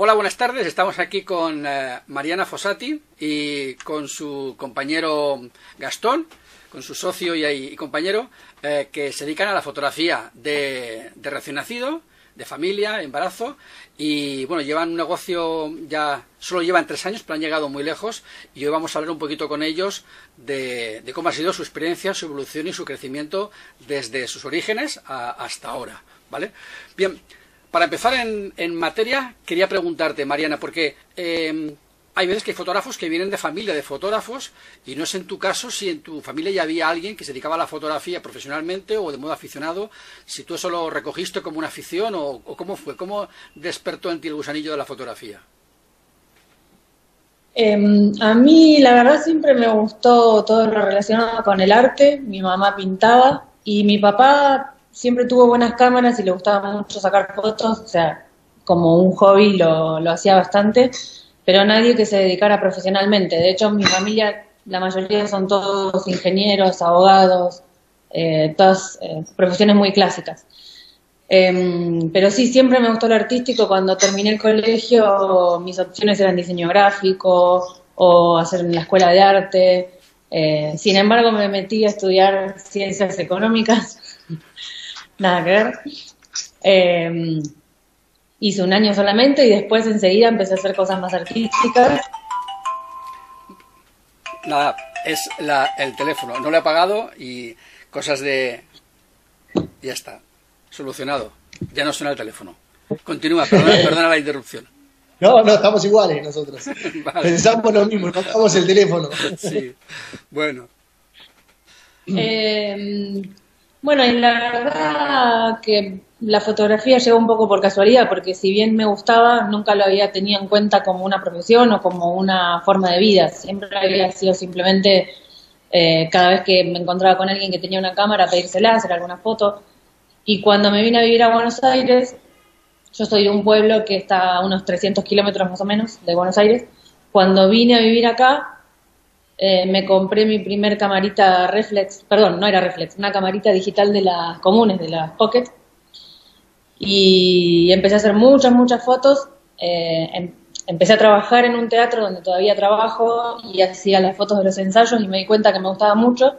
Hola, buenas tardes. Estamos aquí con eh, Mariana Fossati y con su compañero Gastón, con su socio y, compañero, eh, que se dedican a la fotografía de, recién nacido, de familia, embarazo, y bueno, llevan un negocio ya, solo llevan tres años, pero han llegado muy lejos, y hoy vamos a hablar un poquito con ellos de, cómo ha sido su experiencia, su evolución y su crecimiento desde sus orígenes hasta ahora, ¿vale? Bien, para empezar en, materia, quería preguntarte, Mariana, porque eh, hay veces que hay fotógrafos que vienen de familia de fotógrafos y no sé en tu caso si en tu familia ya había alguien que se dedicaba a la fotografía profesionalmente o de modo aficionado, si tú eso lo recogiste como una afición o, cómo fue, cómo despertó en ti el gusanillo de la fotografía. Em, a mí la verdad siempre me gustó todo lo relacionado con el arte, mi mamá pintaba y mi papá siempre tuvo buenas cámaras y le gustaba mucho sacar fotos, o sea, como un hobby lo, lo hacía bastante, pero nadie que se dedicara profesionalmente. De hecho, mi familia, la mayoría son todos ingenieros, abogados, eh, todas eh, profesiones muy clásicas. Em, pero sí, siempre me gustó lo artístico. Cuando terminé el colegio, mis opciones eran diseño gráfico o hacer en la escuela de arte. Eh, sin embargo, me metí a estudiar ciencias económicas nada que ver. Em, hice un año solamente y después enseguida empecé a hacer cosas más artísticas. Nada, es el teléfono, no lo he apagado y cosas de... Ya está, solucionado. Ya no suena el teléfono. Continúa, perdona, la interrupción. No, no, estamos iguales nosotros. Pensamos lo mismo, no apagamos el teléfono. Sí, bueno. Eh, bueno, y la verdad que la fotografía llegó un poco por casualidad, porque si bien me gustaba, nunca lo había tenido en cuenta como una profesión o como una forma de vida. Siempre había sido simplemente eh, cada vez que me encontraba con alguien que tenía una cámara, pedírsela, hacer alguna foto. Y cuando me vine a vivir a Buenos Aires, yo soy de un pueblo que está a unos 300 kilómetros más o menos de Buenos Aires. Cuando vine a vivir acá, eh, me compré mi primer camarita reflex, perdón, no era reflex, una camarita digital de las comunes, de las Pocket, y empecé a hacer muchas, muchas fotos. Eh, em, empecé a trabajar en un teatro donde todavía trabajo y hacía las fotos de los ensayos y me di cuenta que me gustaba mucho.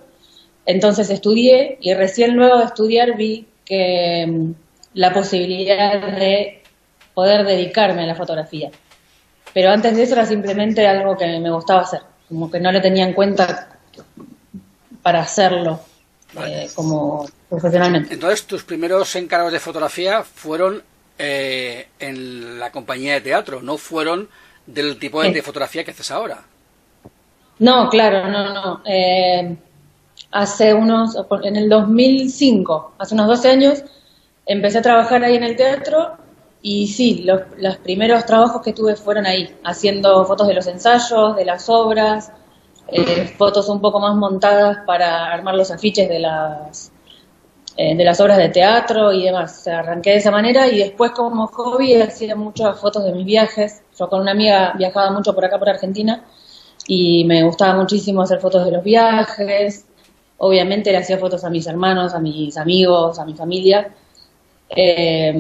Entonces estudié y recién luego de estudiar vi que em, la posibilidad de poder dedicarme a la fotografía. Pero antes de eso era simplemente algo que me gustaba hacer como que no le tenía en cuenta para hacerlo eh, como profesionalmente. Entonces, tus primeros encargos de fotografía fueron eh, en la compañía de teatro, no fueron del tipo de, fotografía que haces ahora. No, claro, no, no. Eh, hace unos, en el 2005, hace unos 12 años, empecé a trabajar ahí en el teatro y sí, los, los, primeros trabajos que tuve fueron ahí, haciendo fotos de los ensayos, de las obras, eh, fotos un poco más montadas para armar los afiches de las, eh, de las obras de teatro y demás. O arranqué de esa manera y después como hobby hacía muchas fotos de mis viajes. Yo con una amiga viajaba mucho por acá, por Argentina, y me gustaba muchísimo hacer fotos de los viajes. Obviamente le hacía fotos a mis hermanos, a mis amigos, a mi familia eh,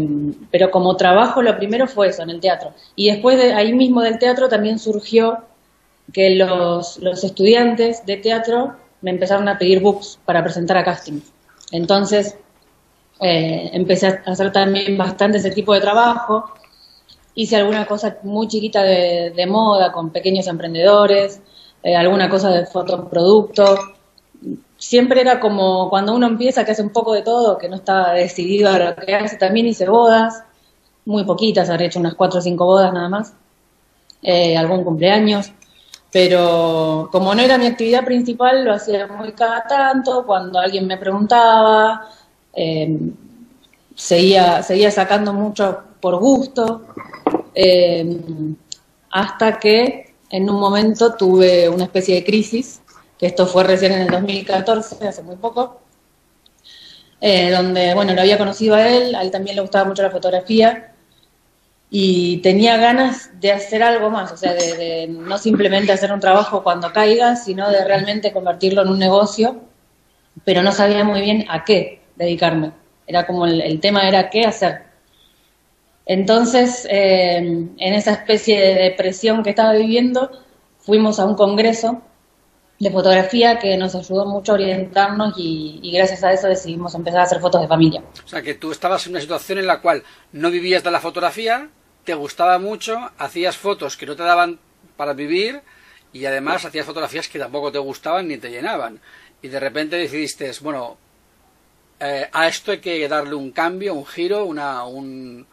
pero como trabajo lo primero fue eso, en el teatro. Y después de ahí mismo del teatro también surgió que los, los estudiantes de teatro me empezaron a pedir books para presentar a casting. Entonces eh, empecé a hacer también bastante ese tipo de trabajo. Hice alguna cosa muy chiquita de, moda con pequeños emprendedores, eh, alguna cosa de fotoproducto, siempre era como cuando uno empieza que hace un poco de todo, que no está decidido a lo que hace. También hice bodas, muy poquitas, habría hecho unas cuatro o cinco bodas nada más, eh, algún cumpleaños. Pero como no era mi actividad principal, lo hacía muy cada tanto, cuando alguien me preguntaba, em, seguía, seguía sacando mucho por gusto, em, hasta que en un momento tuve una especie de crisis que esto fue recién en el 2014, hace muy poco, eh, donde, bueno, lo había conocido a él, a él también le gustaba mucho la fotografía y tenía ganas de hacer algo más, o sea, de, no simplemente hacer un trabajo cuando caiga, sino de realmente convertirlo en un negocio, pero no sabía muy bien a qué dedicarme. Era como el, tema era qué hacer. Entonces, eh, en esa especie de depresión que estaba viviendo, fuimos a un congreso de fotografía que nos ayudó mucho a orientarnos y, gracias a eso decidimos empezar a hacer fotos de familia. O sea, que tú estabas en una situación en la cual no vivías de la fotografía, te gustaba mucho, hacías fotos que no te daban para vivir y además hacías fotografías que tampoco te gustaban ni te llenaban. Y de repente decidiste, bueno, eh, a esto hay que darle un cambio, un giro, una, un,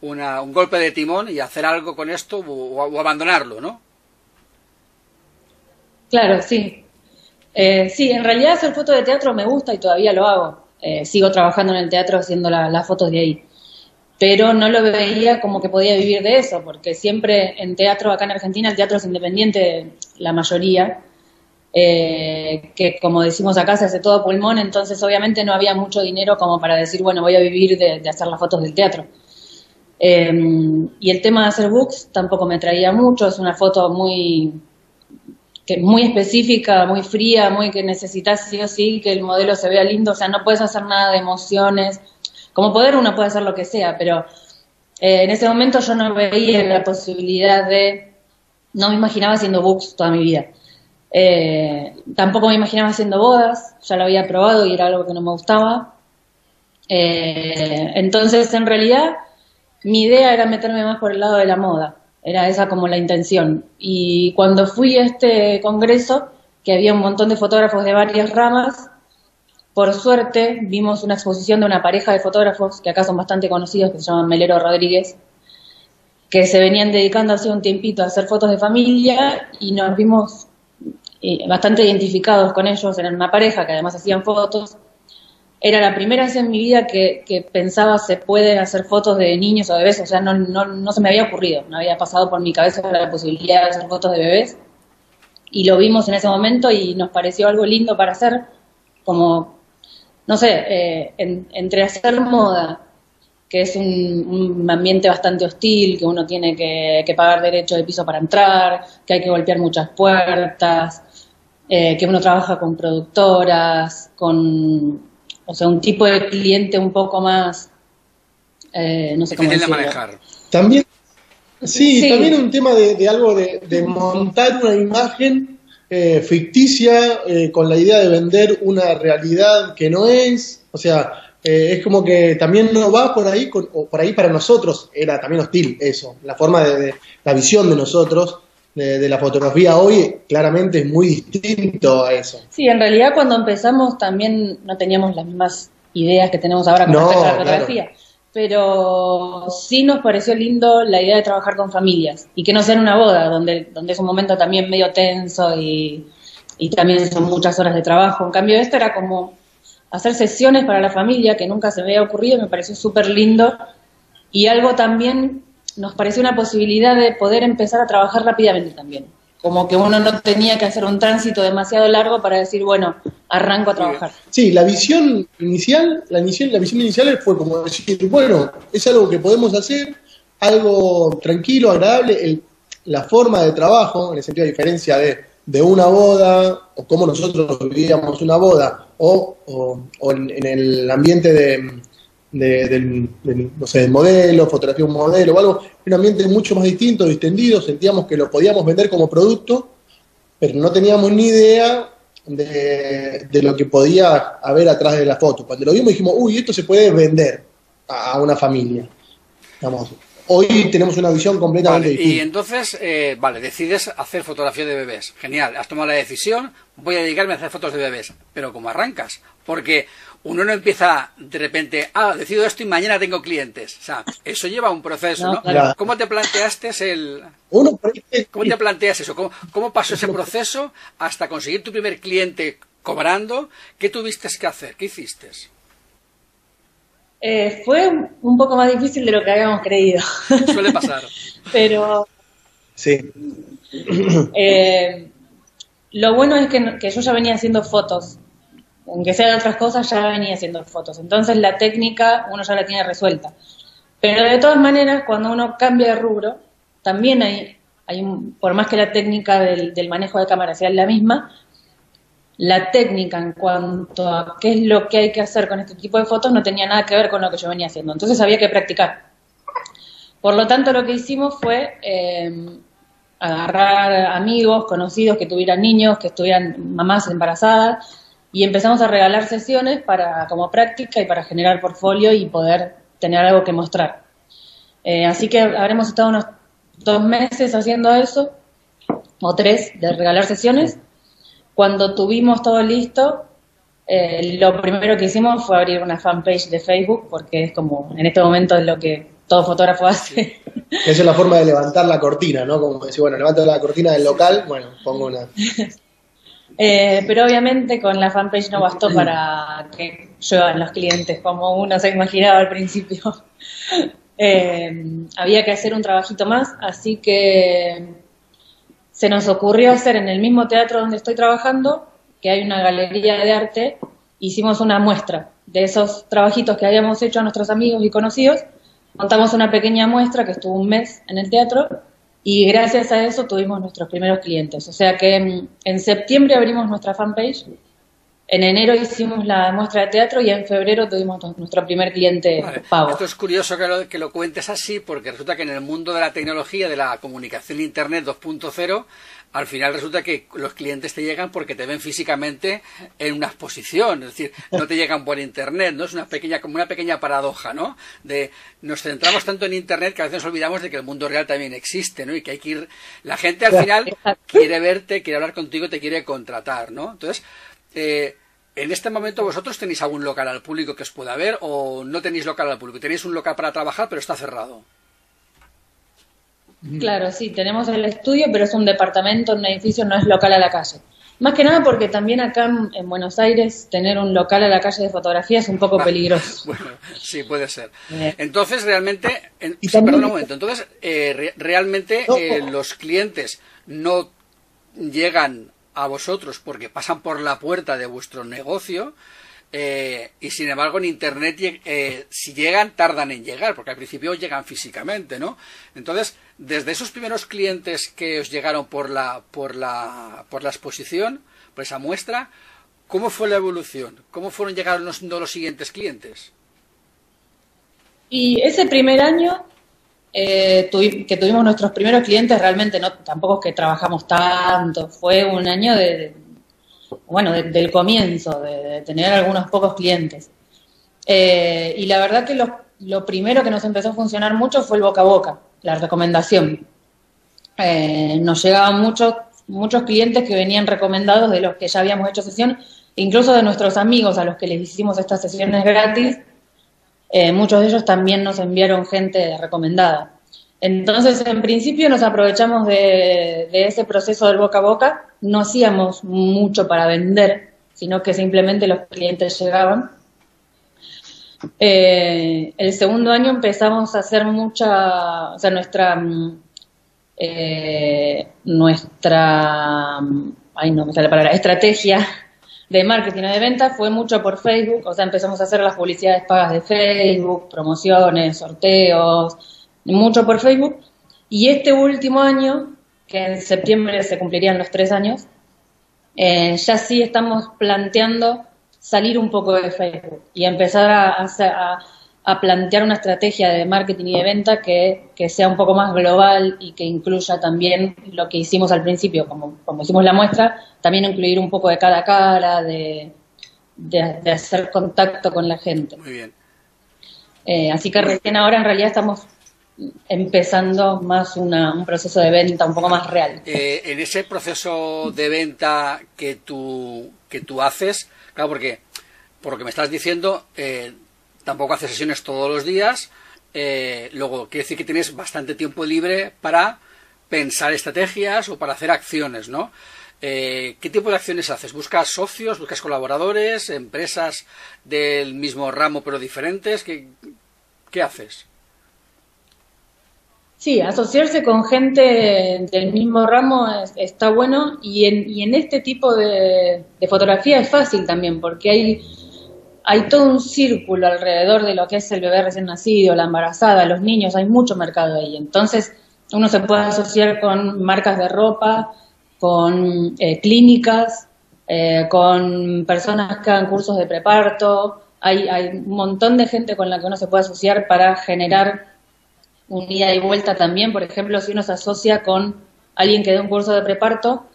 un golpe de timón y hacer algo con esto o, abandonarlo, ¿no? Claro, sí. Eh, sí, en realidad hacer fotos de teatro me gusta y todavía lo hago. Eh, sigo trabajando en el teatro haciendo las fotos de ahí. Pero no lo veía como que podía vivir de eso, porque siempre en teatro, acá en Argentina, el teatro es independiente, la mayoría, eh, que como decimos acá se hace todo pulmón, entonces obviamente no había mucho dinero como para decir, bueno, voy a vivir de hacer las fotos del teatro. Em, y el tema de hacer books tampoco me traía mucho, es una foto muy, que, muy específica, muy fría, muy que necesitas sí o sí que el modelo se vea lindo, o sea, no puedes hacer nada de emociones. Como poder uno puede hacer lo que sea, pero eh, en ese momento yo no veía la posibilidad de, no me imaginaba haciendo books toda mi vida. Eh, tampoco me imaginaba haciendo bodas, ya lo había probado y era algo que no me gustaba. Eh, entonces, en realidad, mi idea era meterme más por el lado de la moda, era esa como la intención. Y cuando fui a este congreso, que había un montón de fotógrafos de varias ramas, por suerte vimos una exposición de una pareja de fotógrafos, que acá son bastante conocidos, que se llaman Melero Rodríguez, que se venían dedicando hace un tiempito a hacer fotos de familia y nos vimos eh, bastante identificados con ellos, eran una pareja que además hacían fotos era la primera vez en mi vida que, pensaba se pueden hacer fotos de niños o bebés, o sea, no, no, no se me había ocurrido, no había pasado por mi cabeza la posibilidad de hacer fotos de bebés. Y lo vimos en ese momento y nos pareció algo lindo para hacer, como, no sé, eh, entre hacer moda, que es un, ambiente bastante hostil, que uno tiene que, pagar derecho de piso para entrar, que hay que golpear muchas puertas, eh, que uno trabaja con productoras, con o sea, un tipo de cliente un poco más, eh, no sé cómo decirlo. manejar. También, sí, también un tema de, algo de, montar una imagen eh, ficticia eh, con la idea de vender una realidad que no es, o sea, es como que también no va por ahí, o por ahí para nosotros era también hostil eso, la forma de la visión de nosotros de, la fotografía hoy claramente es muy distinto a eso. Sí, en realidad cuando empezamos también no teníamos las mismas ideas que tenemos ahora con respecto a la fotografía. Pero sí nos pareció lindo la idea de trabajar con familias y que no sea en una boda, donde, donde es un momento también medio tenso y, y también son muchas horas de trabajo. En cambio, esto era como hacer sesiones para la familia, que nunca se me había ocurrido, me pareció súper lindo. Y algo también nos pareció una posibilidad de poder empezar a trabajar rápidamente también. Como que uno no tenía que hacer un tránsito demasiado largo para decir, bueno, arranco a trabajar. Sí, la visión inicial, la, la visión inicial fue como decir, bueno, es algo que podemos hacer, algo tranquilo, agradable, la forma de trabajo, en el sentido de diferencia de, de una boda, o cómo nosotros vivíamos una boda, o, o en el ambiente de, de, del, no sé, del modelo, fotografía un modelo o algo, un ambiente mucho más distinto, distendido, sentíamos que lo podíamos vender como producto, pero no teníamos ni idea de, lo que podía haber atrás de la foto. Cuando lo vimos dijimos, uy, esto se puede vender a, una familia. hoy tenemos una visión completamente distinta. Y entonces, eh, vale, decides hacer fotografía de bebés. Genial, has tomado la decisión, voy a dedicarme a hacer fotos de bebés. Pero ¿cómo arrancas? Porque uno no empieza de repente, ah, decido esto y mañana tengo clientes. O sea, eso lleva un proceso, ¿no? ¿Cómo te planteaste el... ¿Cómo te planteas eso? ¿Cómo, pasó ese proceso hasta conseguir tu primer cliente cobrando? ¿Qué tuviste que hacer? ¿Qué hiciste? Eh, fue un poco más difícil de lo que habíamos creído. Suele pasar. Pero... Sí. Eh, lo bueno es que, que yo ya venía haciendo fotos aunque sea de otras cosas, ya venía haciendo fotos. Entonces la técnica uno ya la tiene resuelta. Pero de todas maneras, cuando uno cambia de rubro, también hay, hay por más que la técnica del, manejo de cámara sea la misma, la técnica en cuanto a qué es lo que hay que hacer con este tipo de fotos no tenía nada que ver con lo que yo venía haciendo. Entonces había que practicar. Por lo tanto, lo que hicimos fue eh, agarrar amigos, conocidos que tuvieran niños, que estuvieran mamás embarazadas, y empezamos a regalar sesiones para como práctica y para generar portfolio y poder tener algo que mostrar. Eh, así que habremos estado unos dos meses haciendo eso, o tres, de regalar sesiones. Cuando tuvimos todo listo, eh, lo primero que hicimos fue abrir una fanpage de Facebook, porque es como en este momento es lo que todo fotógrafo hace. Esa es la forma de levantar la cortina, ¿no? Como decir, bueno, levanto la cortina del local, bueno, pongo una. Eh, pero obviamente con la fanpage no bastó para que lluevan los clientes, como uno se imaginaba al principio. Eh, había que hacer un trabajito más, así que se nos ocurrió hacer en el mismo teatro donde estoy trabajando, que hay una galería de arte, hicimos una muestra de esos trabajitos que habíamos hecho a nuestros amigos y conocidos, montamos una pequeña muestra que estuvo un mes en el teatro y gracias a eso tuvimos nuestros primeros clientes. O sea que en, septiembre abrimos nuestra fanpage, en enero hicimos la muestra de teatro y en febrero tuvimos nuestro primer cliente pago. Esto es curioso que lo, que lo cuentes así porque resulta que en el mundo de la tecnología, de la comunicación Internet 2.0, al final resulta que los clientes te llegan porque te ven físicamente en una exposición, es decir, no te llegan por internet, ¿no? Es una pequeña, como una pequeña paradoja, ¿no? De nos centramos tanto en internet que a veces nos olvidamos de que el mundo real también existe, ¿no? Y que hay que ir, la gente al final quiere verte, quiere hablar contigo, te quiere contratar, ¿no? Entonces, eh, en este momento vosotros tenéis algún local al público que os pueda ver o no tenéis local al público, tenéis un local para trabajar pero está cerrado. Claro, sí, tenemos el estudio, pero es un departamento, un edificio, no es local a la calle. Más que nada porque también acá en, Buenos Aires tener un local a la calle de fotografía es un poco peligroso. bueno, sí, puede ser. Eh. Entonces, realmente, perdón un momento, entonces, eh, realmente eh, los clientes no llegan a vosotros porque pasan por la puerta de vuestro negocio, eh, y sin embargo, en Internet, eh, si llegan, tardan en llegar, porque al principio llegan físicamente, ¿no? Entonces, desde esos primeros clientes que os llegaron por la, por la, por la exposición, por esa muestra, ¿cómo fue la evolución? ¿Cómo fueron llegando los, los siguientes clientes? Y ese primer año eh, que tuvimos nuestros primeros clientes, realmente no, tampoco es que trabajamos tanto, fue un año de bueno, del comienzo, de, tener algunos pocos clientes. Eh, y la verdad que lo, primero que nos empezó a funcionar mucho fue el boca a boca, la recomendación. Eh, nos llegaban muchos, muchos clientes que venían recomendados de los que ya habíamos hecho sesión, incluso de nuestros amigos a los que les hicimos estas sesiones gratis. Eh, muchos de ellos también nos enviaron gente recomendada. Entonces, en principio nos aprovechamos de, ese proceso del boca a boca, no hacíamos mucho para vender, sino que simplemente los clientes llegaban. Eh, el segundo año empezamos a hacer mucha, o sea, nuestra, eh, nuestra, ay no me sale la palabra, estrategia de marketing o de venta fue mucho por Facebook, o sea, empezamos a hacer las publicidades pagas de Facebook, promociones, sorteos, mucho por Facebook. Y este último año, que en septiembre se cumplirían los tres años, eh, ya sí estamos planteando salir un poco de Facebook y empezar a, a, plantear una estrategia de marketing y de venta que, sea un poco más global y que incluya también lo que hicimos al principio, como, como hicimos la muestra, también incluir un poco de cada cara, de, de, hacer contacto con la gente. Muy bien. Eh, así que recién ahora en realidad estamos empezando más un proceso de venta un poco más real. Eh, en ese proceso de venta que tú, que tú haces, claro, porque por lo que me estás diciendo, eh, tampoco haces sesiones todos los días, eh, luego quiere decir que tienes bastante tiempo libre para pensar estrategias o para hacer acciones, ¿no? ¿Qué tipo de acciones haces? ¿Buscas socios? ¿Buscas colaboradores? ¿Empresas del mismo ramo pero diferentes? ¿Qué, qué haces? Sí, asociarse con gente del mismo ramo está bueno y en, y en este tipo de, fotografía es fácil también porque hay, hay todo un círculo alrededor de lo que es el bebé recién nacido, la embarazada, los niños, hay mucho mercado ahí. Entonces uno se puede asociar con marcas de ropa, con eh, clínicas, eh, con personas que hagan cursos de preparto, hay, hay un montón de gente con la que uno se puede asociar para generar un ida y vuelta también. Por ejemplo, si uno se asocia con alguien que dé un curso de preparto,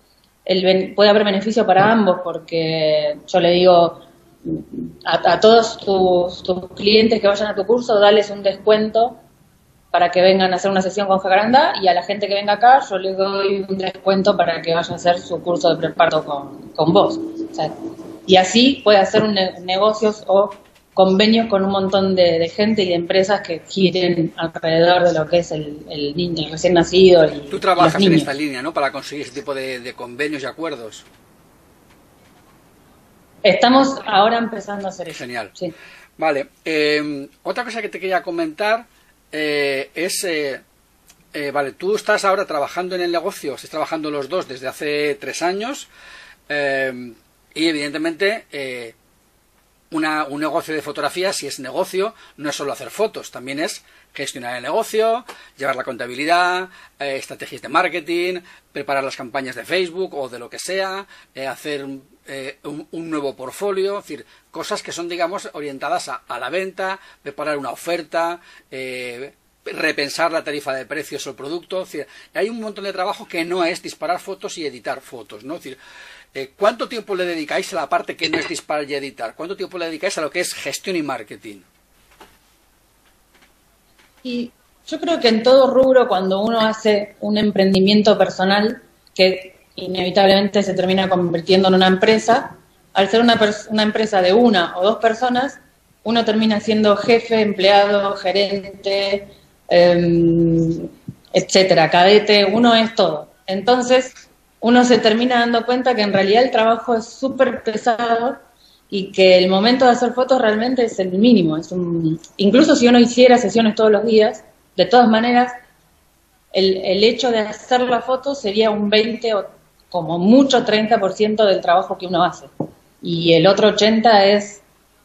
el, puede haber beneficio para ambos, porque yo le digo a, todos tus, tus, clientes que vayan a tu curso, dales un descuento para que vengan a hacer una sesión con Jacaranda y a la gente que venga acá yo les doy un descuento para que vaya a hacer su curso de preparto con, con vos. y así puede hacer un negocios o convenios con un montón de, gente y de empresas que giren alrededor de lo que es el, niño recién nacido. Y, Tú trabajas en esta línea, ¿no? Para conseguir ese tipo de, convenios y acuerdos. Estamos ahora empezando a hacer eso. Genial. Sí. Vale. Eh, otra cosa que te quería comentar eh, es. Eh, vale, tú estás ahora trabajando en el negocio, estás trabajando los dos desde hace tres años. y evidentemente un negocio de fotografía, si es negocio, no es solo hacer fotos, también es gestionar el negocio, llevar la contabilidad, eh, estrategias de marketing, preparar las campañas de Facebook o de lo que sea, eh, hacer eh, un, nuevo portfolio, decir, cosas que son, digamos, orientadas a, la venta, preparar una oferta, repensar la tarifa de precios o el producto. Hay un montón de trabajo que no es disparar fotos y editar fotos, ¿no? Es eh, ¿Cuánto tiempo le dedicáis a la parte que no es disparar y editar? ¿Cuánto tiempo le dedicáis a lo que es gestión y marketing? Y yo creo que en todo rubro, cuando uno hace un emprendimiento personal, que inevitablemente se termina convirtiendo en una empresa, al ser una, una empresa de una o dos personas, uno termina siendo jefe, empleado, gerente, em, etcétera, cadete, uno es todo. Entonces, uno se termina dando cuenta que en realidad el trabajo es súper pesado y que el momento de hacer fotos realmente es el mínimo. Es un, incluso si uno hiciera sesiones todos los días, de todas maneras, el, el hecho de hacer la foto sería un 20 o como mucho 30% del trabajo que uno hace. Y el otro 80% es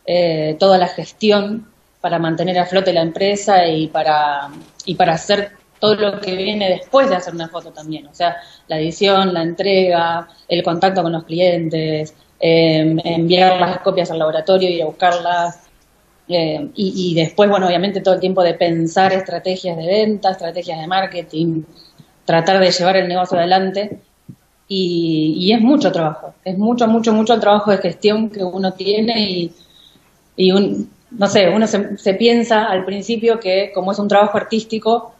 eh, toda la gestión para mantener a flote la empresa y para, y para hacer todo lo que viene después de hacer una foto también, o sea, la edición, la entrega, el contacto con los clientes, em, enviar las copias al laboratorio, ir a buscarlas, em, y, después, bueno, obviamente todo el tiempo de pensar estrategias de venta, estrategias de marketing, tratar de llevar el negocio adelante, y, es mucho trabajo, es mucho, mucho, mucho el trabajo de gestión que uno tiene y, y un, no sé, uno se, se piensa al principio que como es un trabajo artístico,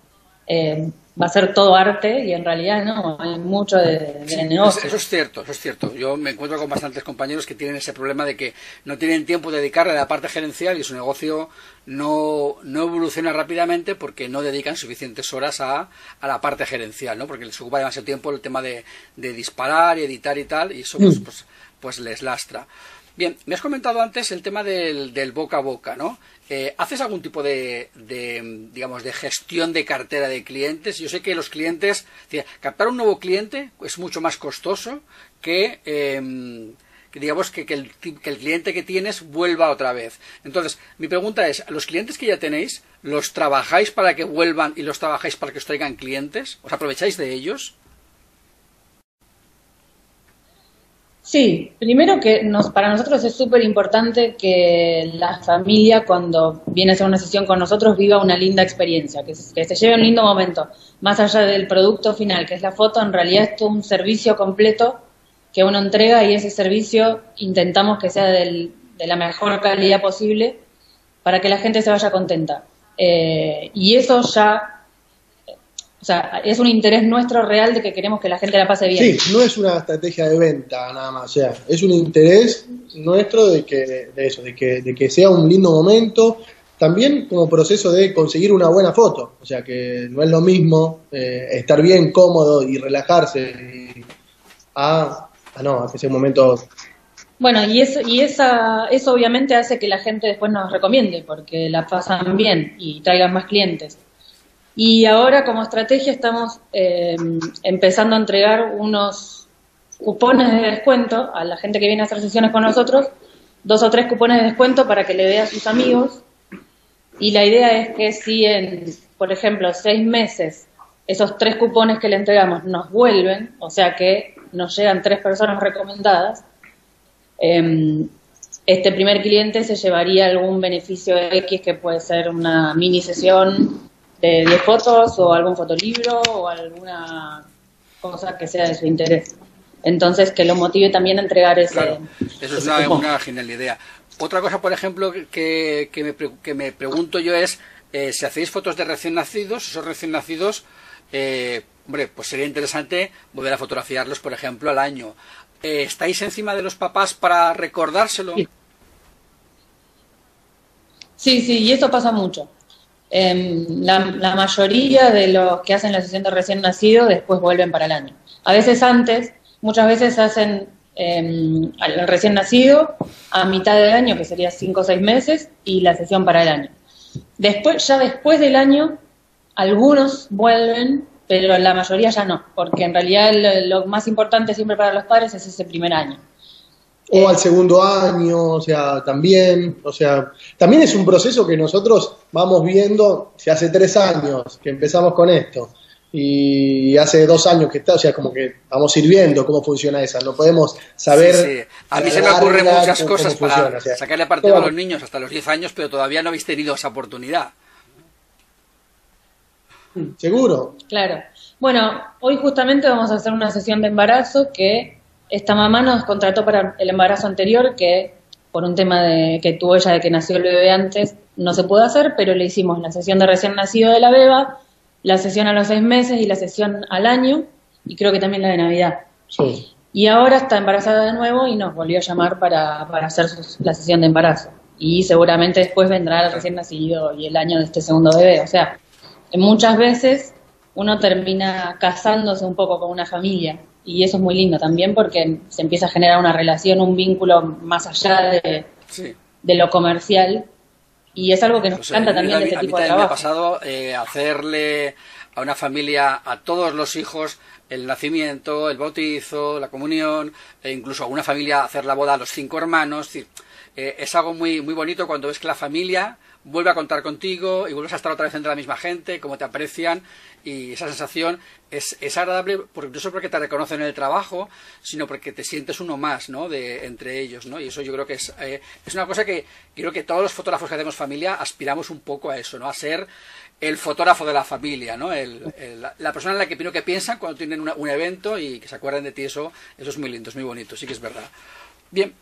eh, va a ser todo arte y en realidad no, hay mucho de, negocio. Eso es cierto, eso es cierto. Yo me encuentro con bastantes compañeros que tienen ese problema de que no tienen tiempo de dedicarle a la parte gerencial y su negocio no, no evoluciona rápidamente porque no dedican suficientes horas a, a la parte gerencial, ¿no? Porque les ocupa demasiado tiempo el tema de, de disparar y editar y tal y eso pues, mm. pues, pues les lastra. Bien, me has comentado antes el tema del, del boca a boca, ¿no? Eh, ¿Haces algún tipo de, digamos, de gestión de cartera de clientes? Yo sé que los clientes, captar un nuevo cliente es mucho más costoso que, em, digamos, que, el, que el cliente que tienes vuelva otra vez. Entonces, mi pregunta es, ¿los clientes que ya tenéis, los trabajáis para que vuelvan y los trabajáis para que os traigan clientes? ¿Os aprovecháis de ellos? Sí, primero que nos, para nosotros es súper importante que la familia cuando viene a hacer una sesión con nosotros viva una linda experiencia, que se, lleve un lindo momento. Más allá del producto final, que es la foto, en realidad es todo un servicio completo que uno entrega y ese servicio intentamos que sea del, de la mejor calidad posible para que la gente se vaya contenta. Eh, y eso ya o sea, es un interés nuestro real de que queremos que la gente la pase bien. Sí, no es una estrategia de venta nada más, o sea, es un interés nuestro de que de eso, de que, de que sea un lindo momento, también como proceso de conseguir una buena foto, o sea, que no es lo mismo eh, estar bien cómodo y relajarse a, a no, a que sea un momento bueno, y, eso, y esa, eso obviamente hace que la gente después nos recomiende, porque la pasan bien y traigan más clientes. Y ahora como estrategia estamos eh, empezando a entregar unos cupones de descuento a la gente que viene a hacer sesiones con nosotros, dos o tres cupones de descuento para que le dé a sus amigos. Y la idea es que si en, por ejemplo, seis meses esos tres cupones que le entregamos nos vuelven, o sea que nos llegan tres personas recomendadas, em, este primer cliente se llevaría algún beneficio X que puede ser una mini sesión de 10 fotos o algún fotolibro o alguna cosa que sea de su interés. Entonces, que lo motive también a entregar ese. Claro, eso es una, genial idea. Otra cosa, por ejemplo, que, que, me, que me pregunto yo es: eh, si hacéis fotos de recién nacidos, esos recién nacidos, eh, hombre, pues sería interesante volver a fotografiarlos, por ejemplo, al año. Eh, ¿Estáis encima de los papás para recordárselo? Sí, sí, y eso pasa mucho. Em, la, mayoría de los que hacen la sesión de recién nacido después vuelven para el año. A veces antes, muchas veces hacen eh, al recién nacido a mitad del año, que sería cinco o seis meses, y la sesión para el año. Después, ya después del año, algunos vuelven, pero la mayoría ya no, porque en realidad lo más importante siempre para los padres es ese primer año. O al segundo año, o sea, también, o sea, también es un proceso que nosotros vamos viendo, si hace tres años que empezamos con esto, y hace dos años que está, o sea, como que vamos a ir viendo cómo funciona esa, no podemos saber... Sí, A mí se me ocurren muchas cosas para sacarle partido a los niños hasta los 10 años, pero todavía no habéis tenido esa oportunidad. Seguro. Claro. Bueno, hoy justamente vamos a hacer una sesión de embarazo que esta mamá nos contrató para el embarazo anterior, que por un tema de que tuvo ella de que nació el bebé antes, no se pudo hacer, pero le hicimos la sesión de recién nacido de la beba, la sesión a los seis meses y la sesión al año, y creo que también la de Navidad. Sí. Y ahora está embarazada de nuevo y nos volvió a llamar para, para hacer la sesión de embarazo. Y seguramente después vendrá el recién nacido y el año de este segundo bebé. O sea, muchas veces uno termina casándose un poco con una familia y eso es muy lindo también porque se empieza a generar una relación, un vínculo más allá de, de lo comercial y es algo que nos encanta también de este tipo de trabajo. me ha pasado eh, hacerle a una familia, a todos los hijos, el nacimiento, el bautizo, la comunión, e incluso a una familia hacer la boda a los cinco hermanos. Es, eh, es algo muy, muy bonito cuando ves que la familia vuelve a contar contigo y vuelves a estar otra vez entre la misma gente, cómo te aprecian y esa sensación es, es agradable porque, no solo porque te reconocen en el trabajo, sino porque te sientes uno más, ¿no? De, entre ellos, ¿no? Y eso yo creo que es, eh, es una cosa que creo que todos los fotógrafos que hacemos familia aspiramos un poco a eso, ¿no? A ser el fotógrafo de la familia, ¿no? El, la persona en la que primero que piensan cuando tienen un evento y que se acuerdan de ti, eso, eso es muy lindo, es muy bonito, sí que es verdad. Bien.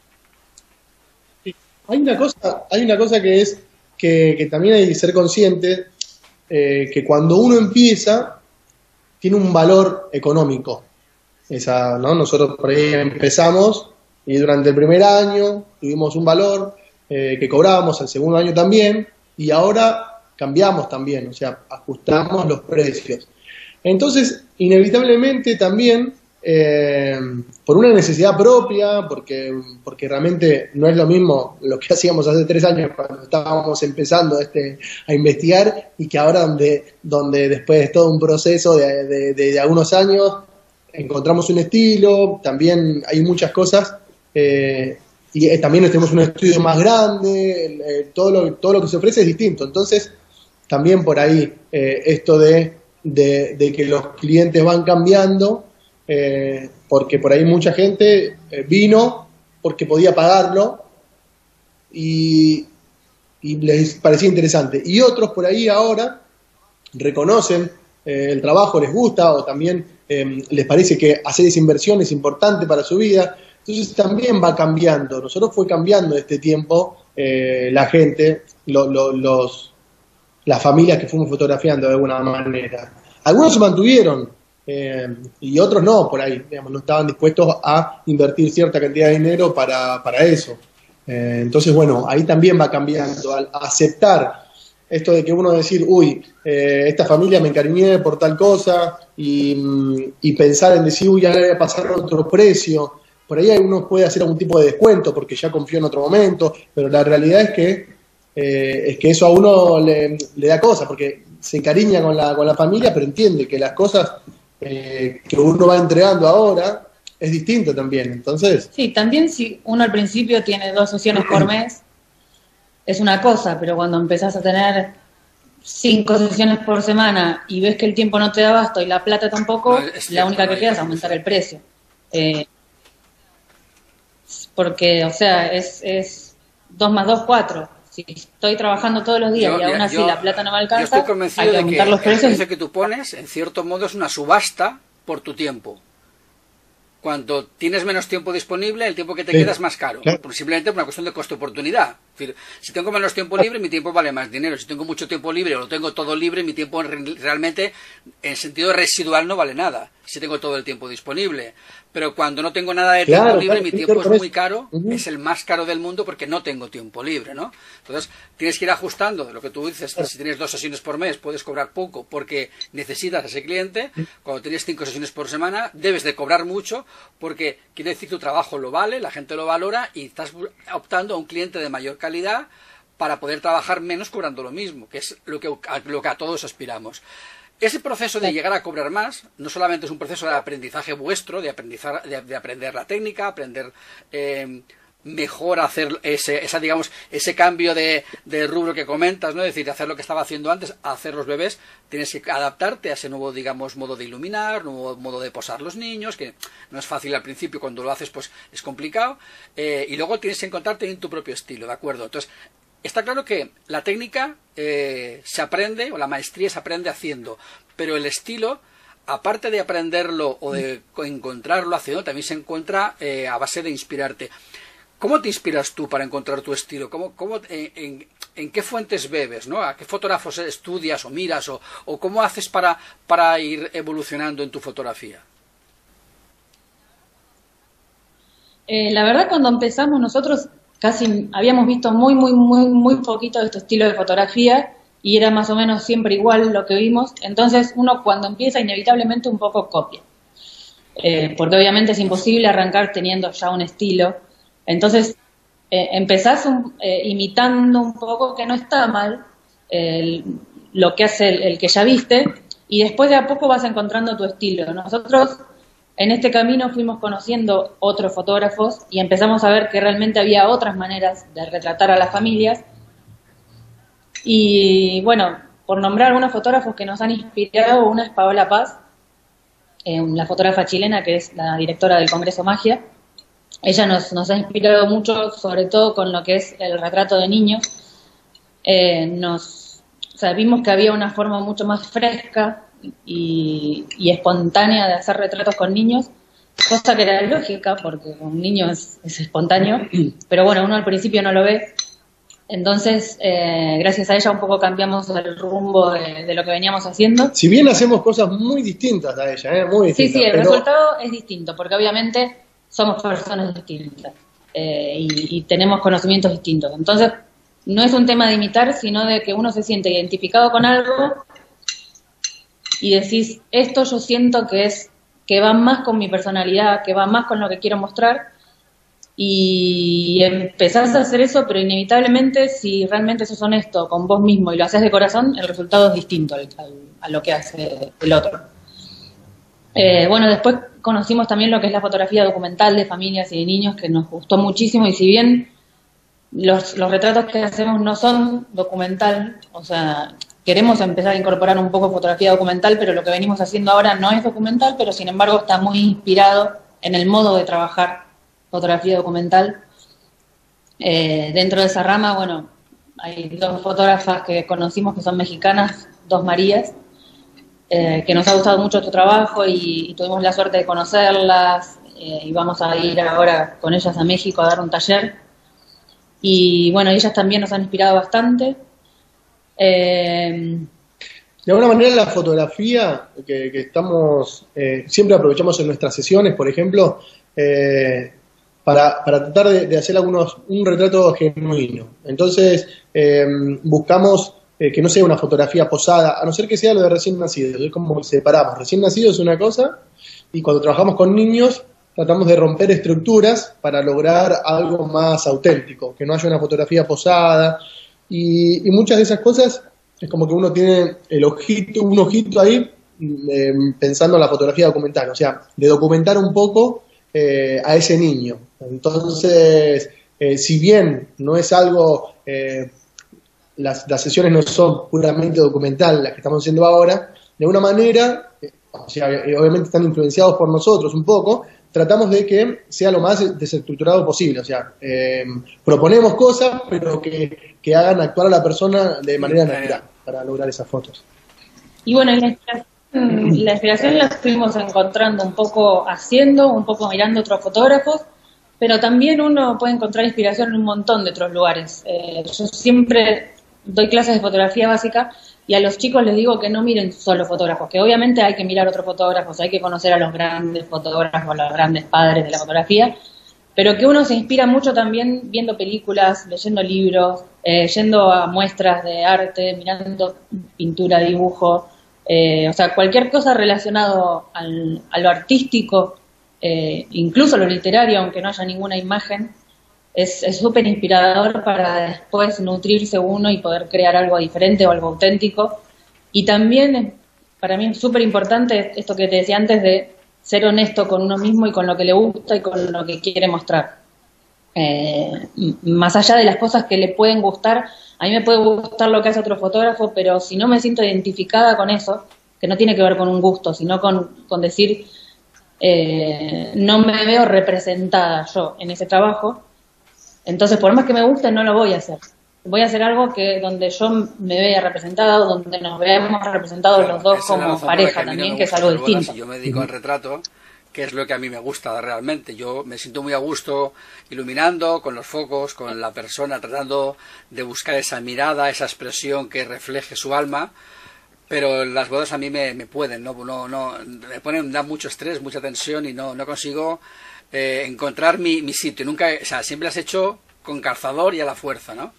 Hay una cosa, hay una cosa que es que, también hay que ser consciente eh, que cuando uno empieza, tiene un valor económico. Esa, ¿no? Nosotros por ahí empezamos y durante el primer año tuvimos un valor eh, que cobrábamos, el segundo año también, y ahora cambiamos también, o sea, ajustamos los precios. Entonces, inevitablemente también eh, por una necesidad propia, porque, porque realmente no es lo mismo lo que hacíamos hace tres años cuando estábamos empezando este, a investigar y que ahora donde, donde después de todo un proceso de, de, algunos años encontramos un estilo, también hay muchas cosas eh, y eh, también tenemos un estudio más grande, todo, lo, todo lo que se ofrece es distinto, entonces también por ahí esto de, de que los clientes van cambiando eh, porque por ahí mucha gente eh, vino porque podía pagarlo y, les parecía interesante. Y otros por ahí ahora reconocen eh, el trabajo, les gusta o también les parece que hacer esa inversión es importante para su vida. Entonces también va cambiando. Nosotros fue cambiando este tiempo la gente, los, las familias que fuimos fotografiando de alguna manera. Algunos se mantuvieron, eh, y otros no, por ahí, digamos, no estaban dispuestos a invertir cierta cantidad de dinero para, para eso. Eh, entonces, bueno, ahí también va cambiando, al aceptar esto de que uno decir, uy, eh, esta familia me encariñé por tal cosa, y, mm, pensar en decir, uy, le voy a pasar otro precio. Por ahí uno puede hacer algún tipo de descuento porque ya confió en otro momento, pero la realidad es que es que eso a uno le, le da cosa, porque se encariña con la, con la familia, pero entiende que las cosas eh, que uno va entregando ahora es distinto también. Entonces. Sí, también si uno al principio tiene dos sesiones por mes, es una cosa, pero cuando empezás a tener cinco sesiones por semana y ves que el tiempo no te da basto y la plata tampoco, la única que queda es aumentar el precio. Eh, porque, o sea, es, es 2 más 2, 4. Si estoy trabajando todos los días y aún así la plata no me alcanza, yo estoy convencido hay que de que los el precios. precio que tú pones, en cierto modo, es una subasta por tu tiempo. Cuando tienes menos tiempo disponible, el tiempo que te Sí, queda es más caro. claro. Simplemente por una cuestión de decir, si tengo menos tiempo libre, mi tiempo vale más dinero. Si tengo mucho tiempo libre o lo tengo todo libre, mi tiempo re- realmente, en sentido residual, no vale nada. Si tengo todo el tiempo disponible. Pero cuando no tengo nada de Claro, tiempo libre, claro, mi que tiempo es muy caro, es el más caro del mundo porque no tengo tiempo libre, ¿no? Entonces, tienes que ir ajustando de lo que tú dices. Si tienes dos sesiones por mes, puedes cobrar poco porque necesitas a ese cliente. Cuando tienes cinco sesiones por semana, debes de cobrar mucho porque quiere decir tu trabajo lo vale, la gente lo valora y estás optando a un cliente de mayor calidad para poder trabajar menos cobrando lo mismo, que es que lo que a todos aspiramos. Ese proceso de llegar a cobrar más no solamente es un proceso de aprendizaje vuestro, de, aprendizar, de, de aprender la técnica, aprender eh, mejor hacer ese, esa, digamos, ese cambio de, de rubro que comentas, ¿no? Es decir, hacer lo que estaba haciendo antes, hacer los bebés, tienes que adaptarte a ese nuevo, digamos, modo de iluminar, nuevo modo de posar los niños, que no es fácil al principio, cuando lo haces, pues es complicado, eh, y luego tienes que encontrarte en tu propio estilo, ¿de acuerdo? Entonces, Está claro que la técnica eh, se aprende, o la maestría se aprende haciendo, pero el estilo, aparte de aprenderlo o de co- encontrarlo haciendo, también se encuentra eh, a base de inspirarte. ¿Cómo te inspiras tú para encontrar tu estilo? ¿Cómo, cómo, en, qué fuentes bebes? ¿no? ¿A qué fotógrafos estudias o miras? ¿O, o cómo haces para, para ir evolucionando en tu fotografía? Eh, la verdad, cuando empezamos nosotros casi habíamos visto muy, muy, muy, muy poquito de este estilo de fotografía y era más o menos siempre igual lo que vimos. Entonces, uno cuando empieza, inevitablemente un poco copia. Eh, porque obviamente es imposible arrancar teniendo ya un estilo. Entonces, eh, empezás un- eh, imitando un poco, que no está mal, el- lo que hace el, el que ya viste, y después de a poco vas encontrando tu estilo. Nosotros en este camino fuimos conociendo otros fotógrafos y empezamos a ver que realmente había otras maneras de retratar a las familias. Y bueno, por nombrar algunos fotógrafos que nos han inspirado, una es Paola Paz, eh, la fotógrafa chilena que es la directora del Congreso Magia. Ella nos, nos ha inspirado mucho, sobre todo con lo que es el retrato de niños. Eh, nos, o que había una forma mucho más fresca y, y espontánea de hacer retratos con niños, cosa que era lógica porque un niño es, es espontáneo, pero bueno, uno al principio no lo ve. Entonces, eh, gracias a ella un poco cambiamos el rumbo de, de lo que veníamos haciendo. Si bien hacemos cosas muy distintas a ella, ¿eh? muy Sí, distintas. sí, el pero- resultado es distinto, porque obviamente somos personas distintas eh, y, y tenemos conocimientos distintos. Entonces, no es un tema de imitar, sino de que uno se siente identificado con algo y decís, esto yo siento que es que va más con mi personalidad, que va más con lo que quiero mostrar y empezás a hacer eso, pero inevitablemente si realmente sos honesto con vos mismo y lo haces de corazón, el resultado es distinto al- al- a lo que hace el otro. Eh, bueno, después conocimos también lo que es la fotografía documental de familias y de niños, que nos gustó muchísimo y si bien los, los retratos que hacemos no son documental, o sea, queremos empezar a incorporar un poco fotografía documental, pero lo que venimos haciendo ahora no es documental, pero sin embargo está muy inspirado en el modo de trabajar fotografía documental. Eh, dentro de esa rama, bueno, hay dos fotógrafas que conocimos que son mexicanas, dos Marías, eh, que nos ha gustado mucho tu trabajo y, tuvimos la suerte de conocerlas eh, y vamos a ir ahora con ellas a México a dar un taller. Y bueno, ellas también nos han inspirado bastante. Eh, De alguna manera la fotografía que, que estamos, eh, siempre aprovechamos en nuestras sesiones, por ejemplo, eh, para, para tratar de, hacer algunos, un retrato genuino. Entonces, eh, buscamos eh, que no sea una fotografía posada, a no ser que sea lo de recién nacidos, es como separamos. Recién nacido es una cosa, y cuando trabajamos con niños, tratamos de romper estructuras para lograr algo más auténtico, que no haya una fotografía posada, y, y muchas de esas cosas es como que uno tiene el ojito, un ojito ahí eh, pensando en la fotografía documental, o sea, de documentar un poco eh, a ese niño. Entonces, eh, si bien no es algo, eh, las, las sesiones no son puramente documental, las que estamos haciendo ahora, de una manera, eh, o sea, obviamente están influenciados por nosotros un poco, tratamos de que sea lo más desestructurado posible, o sea, eh, proponemos cosas, pero que que hagan actuar a la persona de manera natural para lograr esas fotos. Y bueno, la inspiración, la inspiración la estuvimos encontrando un poco haciendo, un poco mirando otros fotógrafos, pero también uno puede encontrar inspiración en un montón de otros lugares. Eh, yo siempre doy clases de fotografía básica y a los chicos les digo que no miren solo fotógrafos, que obviamente hay que mirar otros fotógrafos, hay que conocer a los grandes fotógrafos, a los grandes padres de la fotografía, pero que uno se inspira mucho también viendo películas, leyendo libros, eh, yendo a muestras de arte, mirando pintura, dibujo, eh, o sea, cualquier cosa relacionado al, a lo artístico, eh, incluso lo literario, aunque no haya ninguna imagen, es súper inspirador para después nutrirse uno y poder crear algo diferente o algo auténtico. Y también, para mí es súper importante esto que te decía antes de ser honesto con uno mismo y con lo que le gusta y con lo que quiere mostrar. Eh, más allá de las cosas que le pueden gustar, a mí me puede gustar lo que hace otro fotógrafo, pero si no me siento identificada con eso, que no tiene que ver con un gusto, sino con, con decir, eh, no me veo representada yo en ese trabajo, entonces por más que me guste no lo voy a hacer. Voy a hacer algo que donde yo me vea representada o donde nos veamos representados los dos como pareja también, que es algo distinto. Si yo me dedico al retrato, que es lo que a mí me gusta realmente. Yo me siento muy a gusto iluminando con los focos, con la persona, tratando de buscar esa mirada, esa expresión que refleje su alma pero las bodas a mí me, me pueden, ¿no? No, no, me ponen, dan mucho estrés, mucha tensión y no, no consigo eh, encontrar mi, mi sitio. Nunca, o sea, siempre he hecho con calzador y a la fuerza, ¿no?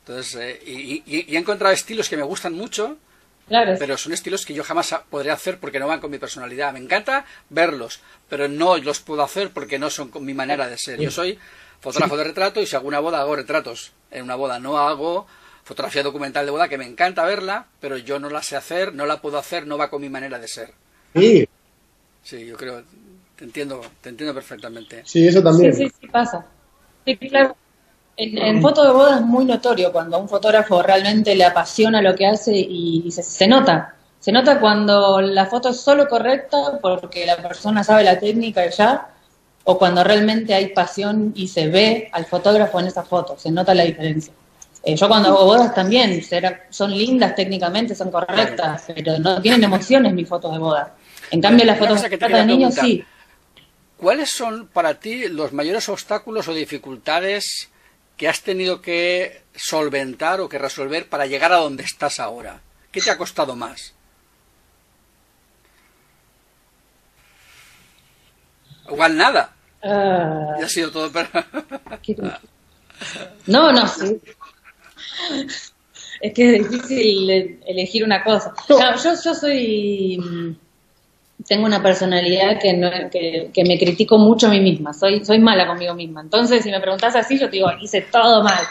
Entonces, eh, y, y, he encontrado estilos que me gustan mucho, claro. pero son estilos que yo jamás podré hacer porque no van con mi personalidad. Me encanta verlos, pero no los puedo hacer porque no son con mi manera de ser. Yo soy fotógrafo de retrato y si hago una boda hago retratos. En una boda no hago fotografía documental de boda que me encanta verla, pero yo no la sé hacer, no la puedo hacer, no va con mi manera de ser. Sí. Sí, yo creo, te entiendo, te entiendo perfectamente. Sí, eso también. Sí, sí, sí pasa. Sí, claro. En, en, foto de boda es muy notorio cuando a un fotógrafo realmente le apasiona lo que hace y, se, se, nota. Se nota cuando la foto es solo correcta porque la persona sabe la técnica ya, o cuando realmente hay pasión y se ve al fotógrafo en esa foto. Se nota la diferencia. Eh, yo cuando hago bodas también, son lindas técnicamente, son correctas, pero no tienen emociones mis fotos de boda. En cambio, las fotos de niños sí. ¿Cuáles son para ti los mayores obstáculos o dificultades que has tenido que solventar o que resolver para llegar a donde estás ahora? ¿Qué te ha costado más? Igual nada. Uh, ya ha sido todo. no, no, sí es que es difícil elegir una cosa. yo, yo soy. Tengo una personalidad que, que, me critico mucho a mí misma. Soy, soy mala conmigo misma. Entonces, si me preguntas así, yo te digo, hice todo mal.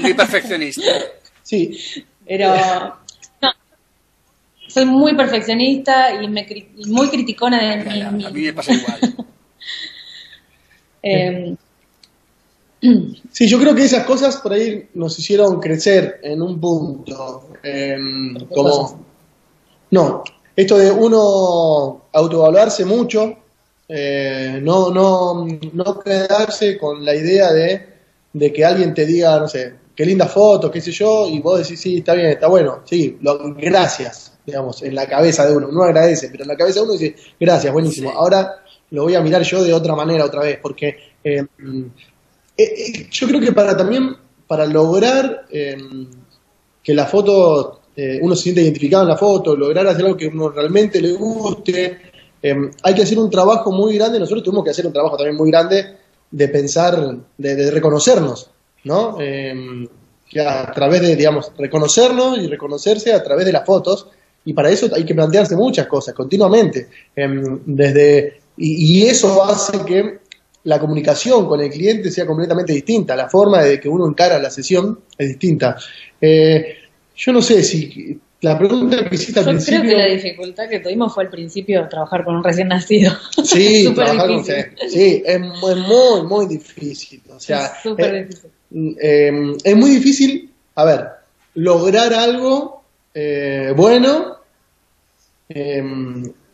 Muy, perfeccionista. Sí. Pero. soy muy perfeccionista y, me, muy criticona de mí. A mí me pasa igual. eh, Sí, yo creo que esas cosas por ahí nos hicieron crecer en un punto. Em, como, no, esto de uno autoevaluarse mucho, eh, no, no, no quedarse con la idea de, de, que alguien te diga, no sé, qué linda foto, qué sé yo, y vos decís, sí, está bien, está bueno, sí, lo, gracias, digamos, en la cabeza de uno. Uno agradece, pero en la cabeza de uno dice, gracias, buenísimo. Ahora lo voy a mirar yo de otra manera otra vez, porque eh, eh, eh, yo creo que para también, para lograr que la foto, eh, uno se sienta identificado en la foto, lograr hacer algo que uno realmente le guste, em, hay que hacer un trabajo muy grande, nosotros tuvimos que hacer un trabajo también muy grande de pensar, de, reconocernos, ¿no? Em, a través de, digamos, reconocernos y reconocerse a través de las fotos, y para eso hay que plantearse muchas cosas continuamente, desde, y, y eso hace que la comunicación con el cliente sea completamente distinta, la forma de que uno encara la sesión es distinta. Eh, yo no sé si la pregunta que hiciste al yo principio... creo que la dificultad que tuvimos fue al principio trabajar con un recién nacido. Sí, trabajar con, sí, es muy, muy, difícil. O sea, es súper difícil. Eh, es muy difícil, a ver, lograr algo eh, bueno,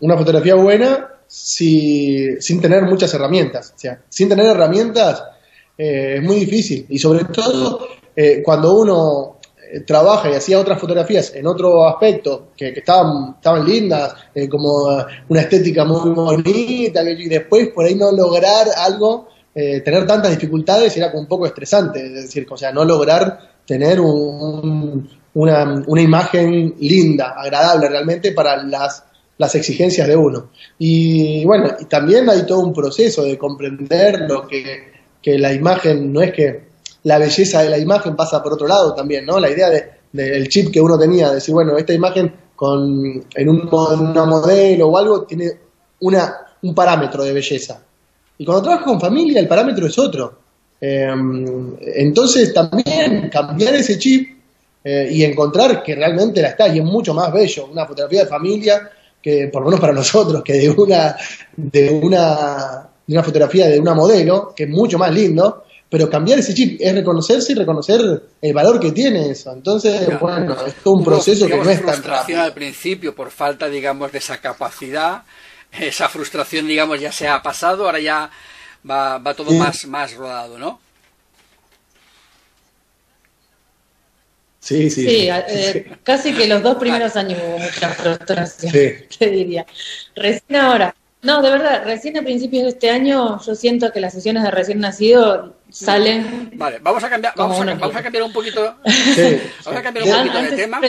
una fotografía buena si, sin tener muchas herramientas. O sea, sin tener herramientas eh, es muy difícil. Y sobre todo eh, cuando uno trabaja y hacía otras fotografías en otro aspecto que, estaban, estaban lindas, eh, como una estética muy bonita, y después por ahí no lograr algo, tener tantas dificultades era como un poco estresante, es decir, o sea, no lograr tener una, una imagen linda, agradable realmente para las las exigencias de uno. Y bueno, también hay todo un proceso de comprender lo que, que la imagen no es que la belleza de la imagen pasa por otro lado también, ¿no? La idea del de, chip que uno tenía, de decir, bueno, esta imagen con, en, un, una modelo o algo tiene una, un parámetro de belleza. Y cuando trabajas con familia, el parámetro es otro. Em, entonces también cambiar ese chip eh, y encontrar que realmente la está y es mucho más bello. Una fotografía de familia que por lo menos para nosotros, que de una, de una, de una fotografía de una modelo, que es mucho más lindo, pero cambiar ese chip es reconocerse y reconocer el valor que tiene eso. Entonces, bueno, es todo un proceso que no es tan rápido. al principio por falta, digamos, de esa capacidad, esa frustración, digamos, ya se ha pasado, ahora ya va, va todo más, más rodado, ¿no? Sí, sí. Sí, eh, casi que los dos primeros años hubo mucha frustración, te diría. Recién ahora, no, de verdad, recién a principios de este año yo siento que las sesiones de recién nacido salen. Vale, vamos a cambiar, vamos a, cambiar un poquito, vamos a cambiar un poquito de tema,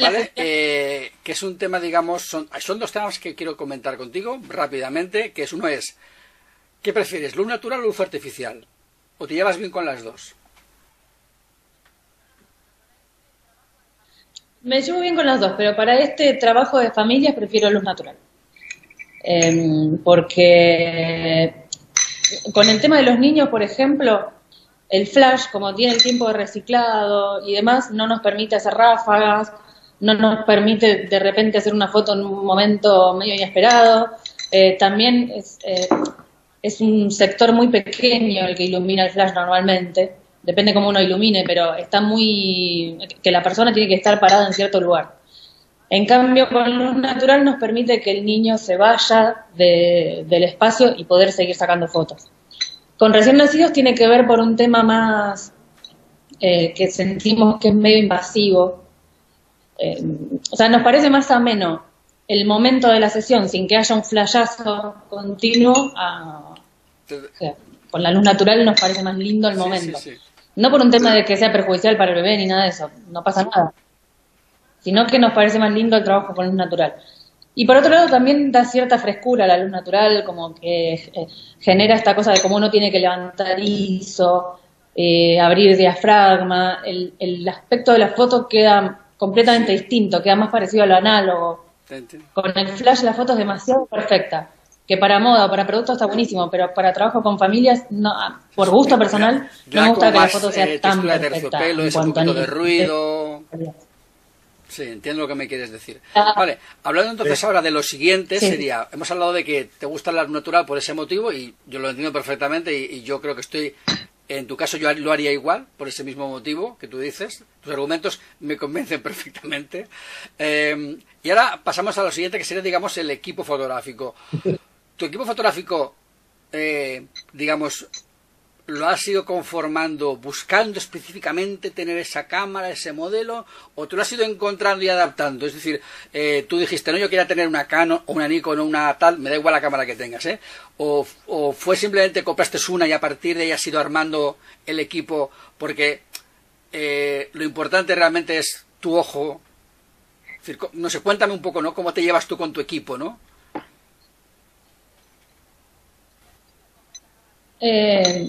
¿vale? Eh, que es un tema, digamos, son, son dos temas que quiero comentar contigo rápidamente, que es uno es, ¿qué prefieres, luz natural o luz artificial? ¿O te llevas bien con las dos? Me llevo bien con las dos, pero para este trabajo de familias prefiero luz natural. Em, porque con el tema de los niños, por ejemplo, el flash, como tiene el tiempo de reciclado y demás, no nos permite hacer ráfagas, no nos permite de repente hacer una foto en un momento medio inesperado. Eh, también es, eh, es un sector muy pequeño el que ilumina el flash normalmente depende cómo uno ilumine, pero está muy, que la persona tiene que estar parada en cierto lugar. En cambio, con luz natural nos permite que el niño se vaya del espacio y poder seguir sacando fotos. Con recién nacidos tiene que ver por un tema más eh, que sentimos que es medio invasivo. Eh, o sea, nos parece más ameno el momento de la sesión sin que haya un flashazo continuo. con la luz natural nos parece más lindo el momento. No por un tema de que sea perjudicial para el bebé ni nada de eso, no pasa nada. Sino que nos parece más lindo el trabajo con luz natural. Y por otro lado también da cierta frescura a la luz natural, como que eh, genera esta cosa de cómo uno tiene que levantar ISO, eh, abrir diafragma, el, el aspecto de la foto queda completamente distinto, queda más parecido a lo análogo. Con el flash la foto es demasiado perfecta que para moda o para productos está buenísimo, pero para trabajo con familias, no, ah, por gusto personal, no me gusta que la foto sea eh, tan perfecta. Pelo, ese poquito de ruido. Sí, entiendo lo que me quieres decir. Ah. Vale, hablando entonces ahora de lo siguiente, sería, hemos hablado de que te gusta la natural por ese motivo y yo lo entiendo perfectamente y, yo creo que estoy, en tu caso yo lo haría igual, por ese mismo motivo que tú dices, tus argumentos me convencen perfectamente. Eh, y ahora pasamos a lo siguiente que sería, digamos, el equipo fotográfico. tu equipo fotográfico, eh, digamos, lo has ido conformando buscando específicamente tener esa cámara, ese modelo, o tú lo has ido encontrando y adaptando? Es decir, eh, tú dijiste, no, yo quería tener una Canon o una Nikon o una tal, me da igual la cámara que tengas, ¿eh? O, fue simplemente compraste una y a partir de ahí has ido armando el equipo porque eh, lo importante realmente es tu ojo. no sé, cuéntame un poco, ¿no? ¿Cómo te llevas tú con tu equipo, ¿no? Eh,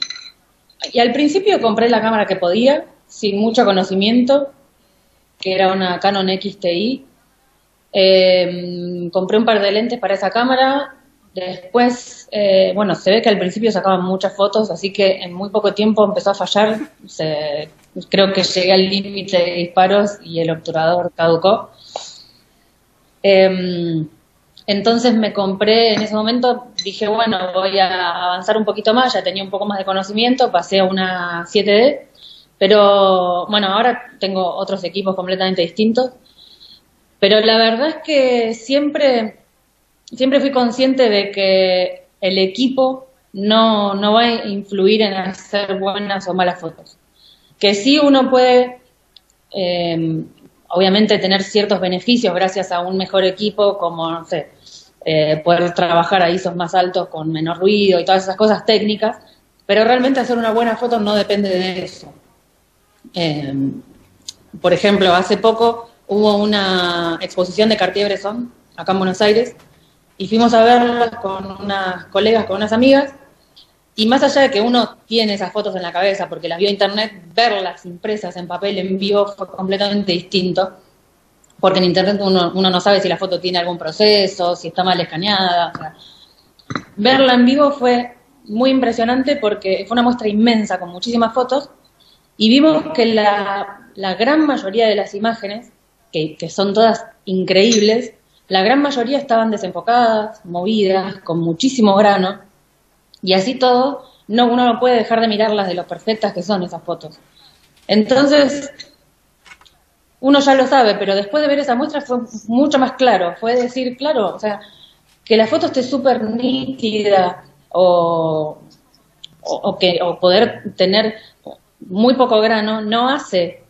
y al principio compré la cámara que podía, sin mucho conocimiento, que era una Canon XTI. Eh, compré un par de lentes para esa cámara. Después, eh, bueno, se ve que al principio sacaban muchas fotos, así que en muy poco tiempo empezó a fallar. creo que llegué al límite de disparos y el obturador caducó. Eh, entonces me compré, en ese momento dije, bueno, voy a avanzar un poquito más, ya tenía un poco más de conocimiento, pasé a una 7D, pero bueno, ahora tengo otros equipos completamente distintos, pero la verdad es que siempre, siempre fui consciente de que el equipo no, no va a influir en hacer buenas o malas fotos. que sí uno puede, eh, obviamente, tener ciertos beneficios gracias a un mejor equipo, como, no sé, eh, poder trabajar a ISOs más altos con menor ruido y todas esas cosas técnicas, pero realmente hacer una buena foto no depende de eso. Eh, por ejemplo, hace poco hubo una exposición de Cartier-Bresson acá en Buenos Aires y fuimos a verla con unas colegas, con unas amigas y más allá de que uno tiene esas fotos en la cabeza porque las vio en internet, verlas impresas en papel en vivo fue completamente distinto. Porque en internet uno, uno no sabe si la foto tiene algún proceso, si está mal escaneada. verla en vivo fue muy impresionante porque fue una muestra inmensa con muchísimas fotos y vimos que la, la gran mayoría de las imágenes, que, que son todas increíbles, la gran mayoría estaban desenfocadas, movidas, con muchísimo grano y así todo, no, uno no puede dejar de mirarlas de lo perfectas que son esas fotos. Entonces, uno ya lo sabe, pero después de ver esa muestra fue mucho más claro. Fue decir, claro, o sea, que la foto esté súper nítida o, o, que, o poder tener muy poco grano no hace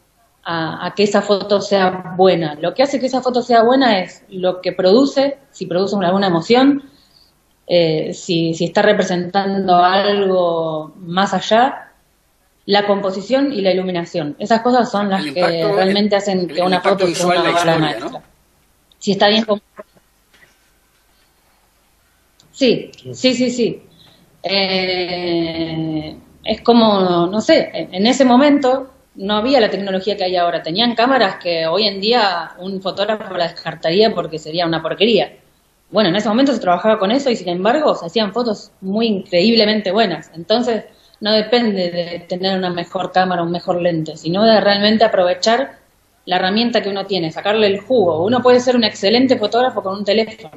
a, a, que esa foto sea buena. Lo que hace que esa foto sea buena es lo que produce, si produce alguna emoción, eh, si, si, está representando algo más allá, la composición y la iluminación. Esas cosas son las que realmente hacen que una foto sea una obra maestra. Si está bien Sí, sí, sí, sí. Eh, es como, no sé, en ese momento no había la tecnología que hay ahora. Tenían cámaras que hoy en día un fotógrafo la descartaría porque sería una porquería. Bueno, en ese momento se trabajaba con eso y sin embargo se hacían fotos muy increíblemente buenas. Entonces, no depende de tener una mejor cámara, un mejor lente, sino de realmente aprovechar la herramienta que uno tiene, sacarle el jugo. Uno puede ser un excelente fotógrafo con un teléfono.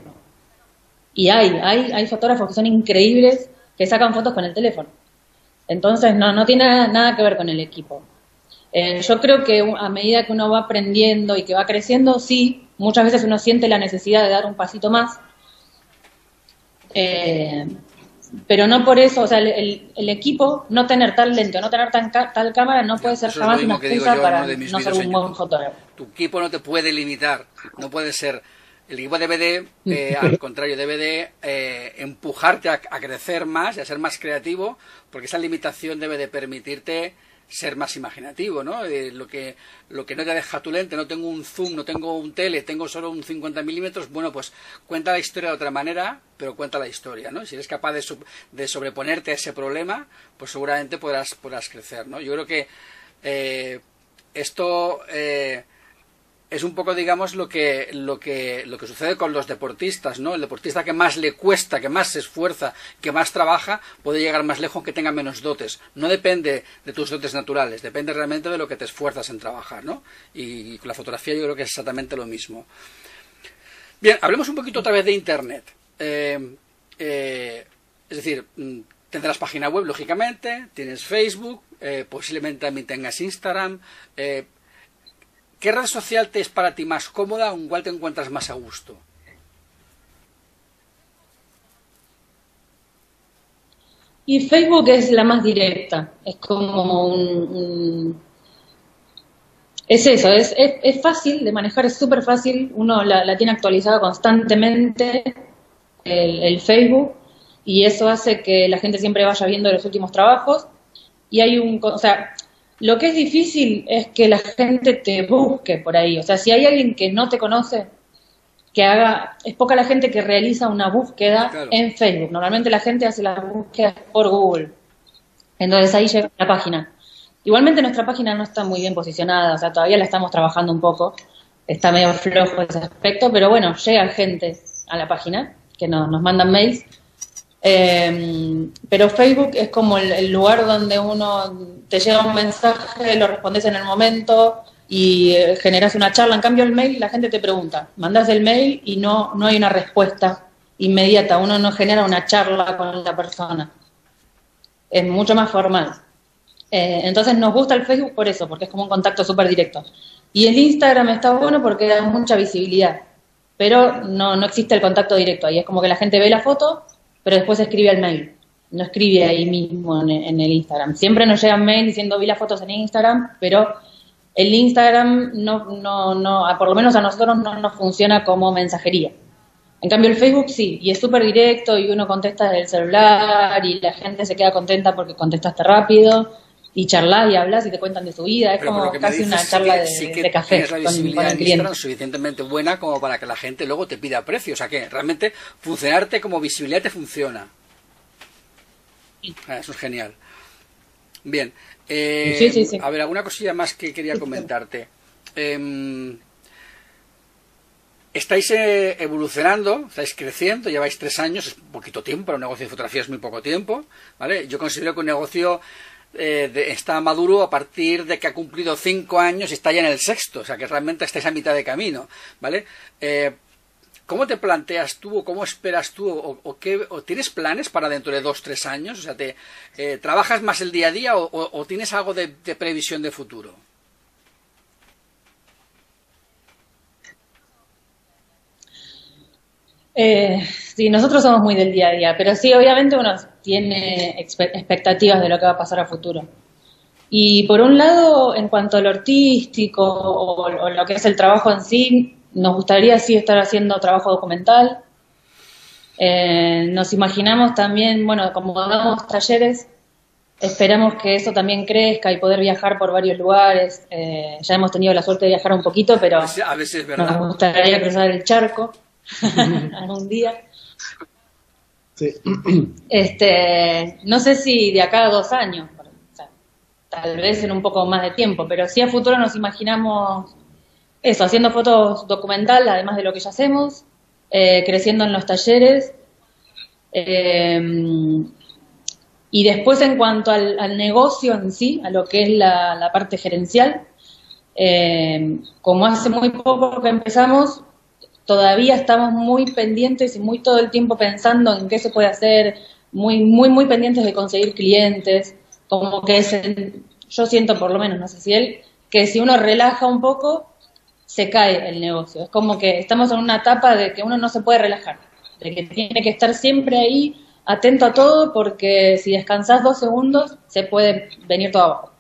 Y hay, hay, hay fotógrafos que son increíbles que sacan fotos con el teléfono. Entonces, no, no tiene nada, que ver con el equipo. Eh, yo creo que a medida que uno va aprendiendo y que va creciendo, sí, muchas veces uno siente la necesidad de dar un pasito más, eh, pero no por eso, o sea, el, el, equipo, no tener tal lente, no tener tan tal cámara, no puede ser jamás una excusa para no ser un buen fotógrafo. Tu equipo no te puede limitar, no puede ser. El equipo debe eh, al contrario, debe de eh, empujarte a, a, crecer más y a ser más creativo, porque esa limitación debe de permitirte ser más imaginativo, ¿no? Eh, lo, que, lo que no te deja tu lente, no tengo un zoom, no tengo un tele, tengo solo un 50 milímetros, bueno, pues cuenta la historia de otra manera, pero cuenta la historia, ¿no? Si eres capaz de, de sobreponerte a ese problema, pues seguramente podrás, podrás crecer, ¿no? Yo creo que eh, esto... Eh, es un poco, digamos, lo que, lo que, lo que sucede con los deportistas, ¿no? El deportista que más le cuesta, que más se esfuerza, que más trabaja, puede llegar más lejos que tenga menos dotes. No depende de tus dotes naturales, depende realmente de lo que te esfuerzas en trabajar, ¿no? Y con la fotografía yo creo que es exactamente lo mismo. Bien, hablemos un poquito otra vez de Internet. Eh, eh, es decir, mm, tendrás página web, lógicamente, tienes Facebook, eh, posiblemente también tengas Instagram. ¿Qué red social te es para ti más cómoda o en cuál te encuentras más a gusto? Y Facebook es la más directa, es como un... es eso, es, es, fácil de manejar, es súper fácil, uno la, tiene actualizada constantemente, el, el Facebook, y eso hace que la gente siempre vaya viendo los últimos trabajos, y hay un, o sea, lo que es difícil es que la gente te busque por ahí. O sea, si hay alguien que no te conoce, que haga, es poca la gente que realiza una búsqueda en Facebook. Normalmente la gente hace las búsquedas por Google. Entonces ahí llega la página. Igualmente nuestra página no está muy bien posicionada, o sea, todavía la estamos trabajando un poco. Está medio flojo ese aspecto, pero bueno, llega gente a la página que nos mandan mails eh, pero Facebook es como el, lugar donde uno te llega un mensaje, lo respondes en el momento y eh, generas una charla. En cambio, el mail, la gente te pregunta, mandas el mail y no, no hay una respuesta inmediata. Uno no genera una charla con la persona. Es mucho más formal. Eh, entonces nos gusta el Facebook por eso, porque es como un contacto súper directo. Y el Instagram está bueno porque da mucha visibilidad, pero no, no existe el contacto directo ahí. Es como que la gente ve la foto pero después escribe al mail. no escribe ahí mismo en, el Instagram. Siempre nos llegan mail diciendo vi las fotos en Instagram, pero el Instagram no, no, no, por lo menos a nosotros no nos funciona como mensajería. En cambio el Facebook sí, y es súper directo y uno contesta desde el celular y la gente se queda contenta porque contestaste rápido y charlas y hablas y te cuentan de su vida. Es como casi una charla de, café tienes la visibilidad con, Instagram suficientemente buena como para que la gente luego te pida precio. O sea que realmente funcionarte como visibilidad te funciona. Ah, eso es genial. Bien. Eh, a ver, alguna cosilla más que quería comentarte. Eh, estáis eh, evolucionando, estáis creciendo, lleváis tres años, es poquito tiempo, para un negocio de fotografía es muy poco tiempo, ¿vale? Yo considero que un negocio eh, está maduro a partir de que ha cumplido cinco años y está ya en el sexto, o sea que realmente estáis a mitad de camino, ¿vale? Eh, ¿Cómo te planteas tú o cómo esperas tú o, qué, tienes planes para dentro de dos, tres años? O sea, te, ¿trabajas más el día a día o, tienes algo de previsión de futuro? Eh, sí, nosotros somos muy del día a día, pero sí, obviamente uno tiene expectativas de lo que va a pasar a futuro. Y por un lado, en cuanto a lo artístico o, lo que es el trabajo en sí, nos gustaría sí estar haciendo trabajo documental. Eh, nos imaginamos también, bueno, como damos talleres, esperamos que eso también crezca y poder viajar por varios lugares. Eh, ya hemos tenido la suerte de viajar un poquito, pero a veces, ¿verdad? nos gustaría cruzar el charco. algún día. Este, no sé si de acá a dos años, tal vez en un poco más de tiempo, pero sí a futuro nos imaginamos eso, haciendo fotos documental, además de lo que ya hacemos, eh, creciendo en los talleres. Eh, y después en cuanto al, negocio en sí, a lo que es la, parte gerencial, eh, como hace muy poco que empezamos, todavía estamos muy pendientes y muy todo el tiempo pensando en qué se puede hacer, muy, muy, muy pendientes de conseguir clientes, como que es, yo siento por lo menos, no sé si él, que si uno relaja un poco, se cae el negocio. Es como que estamos en una etapa de que uno no se puede relajar, de que tiene que estar siempre ahí atento a todo porque si descansas dos segundos se puede venir todo abajo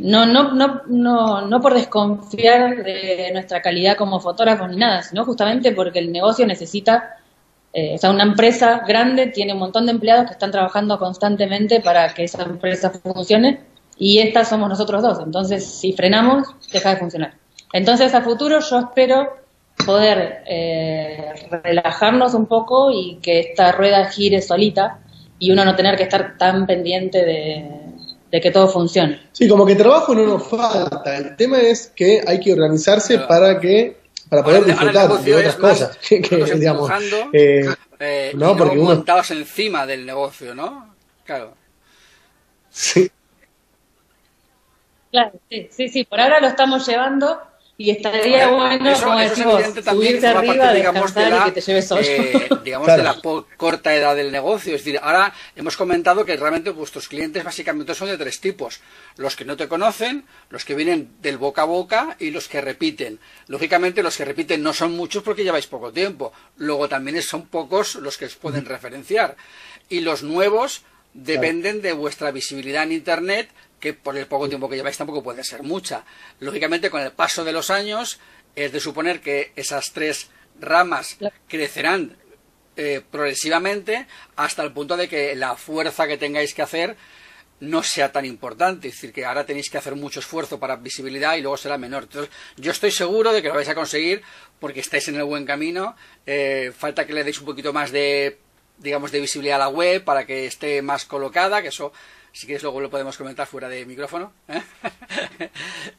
no, no, no, no, no por desconfiar de nuestra calidad como fotógrafos ni nada, sino justamente porque el negocio necesita, eh, o sea, una empresa grande tiene un montón de empleados que están trabajando constantemente para que esa empresa funcione y estas somos nosotros dos. Entonces, si frenamos, deja de funcionar. Entonces, a futuro yo espero poder eh, relajarnos un poco y que esta rueda gire solita y uno no tener que estar tan pendiente de, de que todo funcione. Sí, como que trabajo no nos falta. El tema es que hay que organizarse para que para poder disfrutar de otras cosas. que, digamos, eh, eh, no, porque no uno encima del negocio, ¿no? Claro. Sí. Claro, sí, sí, sí, por ahora lo estamos llevando y estaría bueno, como decimos, subirte arriba, digamos, de la, y que te lleves eh, digamos, de la corta edad del negocio. Es decir, ahora hemos comentado que realmente vuestros clientes básicamente son de tres tipos. Los que no te conocen, los que vienen del boca a boca y los que repiten. Lógicamente, los que repiten no son muchos porque lleváis poco tiempo. Luego también son pocos los que os pueden referenciar. Y los nuevos dependen de vuestra visibilidad en Internet, que por el poco tiempo que lleváis tampoco puede ser mucha. Lógicamente, con el paso de los años, es de suponer que esas tres ramas crecerán eh, progresivamente hasta el punto de que la fuerza que tengáis que hacer no sea tan importante. Es decir, que ahora tenéis que hacer mucho esfuerzo para visibilidad y luego será menor. Entonces, yo estoy seguro de que lo vais a conseguir porque estáis en el buen camino. Eh, falta que le deis un poquito más de digamos de visibilidad a la web para que esté más colocada que eso si quieres luego lo podemos comentar fuera de micrófono,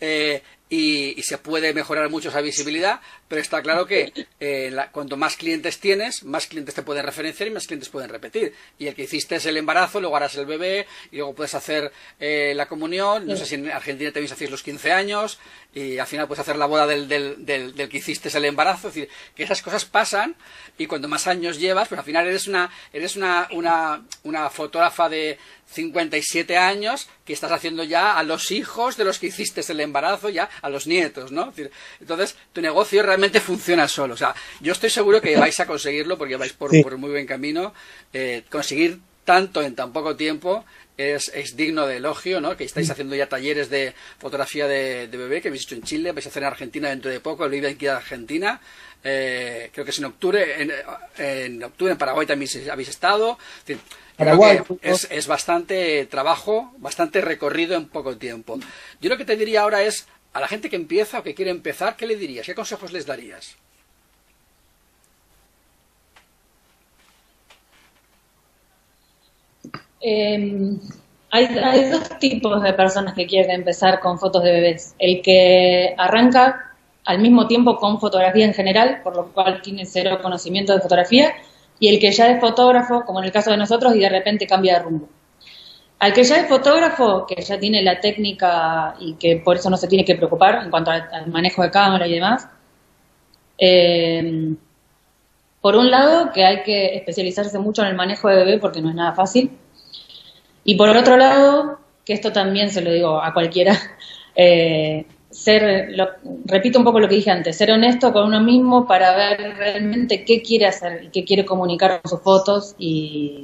¿eh? Eh, y, se puede mejorar mucho esa visibilidad, pero está claro que eh, cuanto más clientes tienes, más clientes te pueden referenciar y más clientes pueden repetir. Y el que hiciste es el embarazo, luego harás el bebé y luego puedes hacer la comunión. No sé si en Argentina también hacéis los 15 años y al final puedes hacer la boda del, del, del, del, que hiciste el embarazo. Es decir, que esas cosas pasan y cuanto más años llevas, pues al final eres una, eres una, una, una fotógrafa de 57 años que estás haciendo ya a los hijos de los que hiciste el embarazo, ya a los nietos, ¿no? Entonces, tu negocio realmente funciona solo. O sea, yo estoy seguro que vais a conseguirlo porque vais por, por muy buen camino, eh, conseguir tanto en tan poco tiempo es, es, digno de elogio, ¿no? Que estáis haciendo ya talleres de fotografía de, bebé que habéis hecho en Chile, vais a hacer en Argentina dentro de poco, el Vive aquí en Argentina. Eh, creo que es en octubre, en, en, octubre en Paraguay también habéis estado. Paraguay. Es, es bastante trabajo, bastante recorrido en poco tiempo. Yo lo que te diría ahora es, a la gente que empieza o que quiere empezar, ¿qué le dirías? ¿Qué consejos les darías? Eh, hay, hay, dos tipos de personas que quieren empezar con fotos de bebés. El que arranca al mismo tiempo con fotografía en general, por lo cual tiene cero conocimiento de fotografía, y el que ya es fotógrafo, como en el caso de nosotros, y de repente cambia de rumbo. Al que ya es fotógrafo, que ya tiene la técnica y que por eso no se tiene que preocupar en cuanto al, manejo de cámara y demás, eh, por un lado, que hay que especializarse mucho en el manejo de bebé porque no es nada fácil, y por otro lado, que esto también se lo digo a cualquiera, eh, ser, repito un poco lo que dije antes, ser honesto con uno mismo para ver realmente qué quiere hacer y qué quiere comunicar con sus fotos y,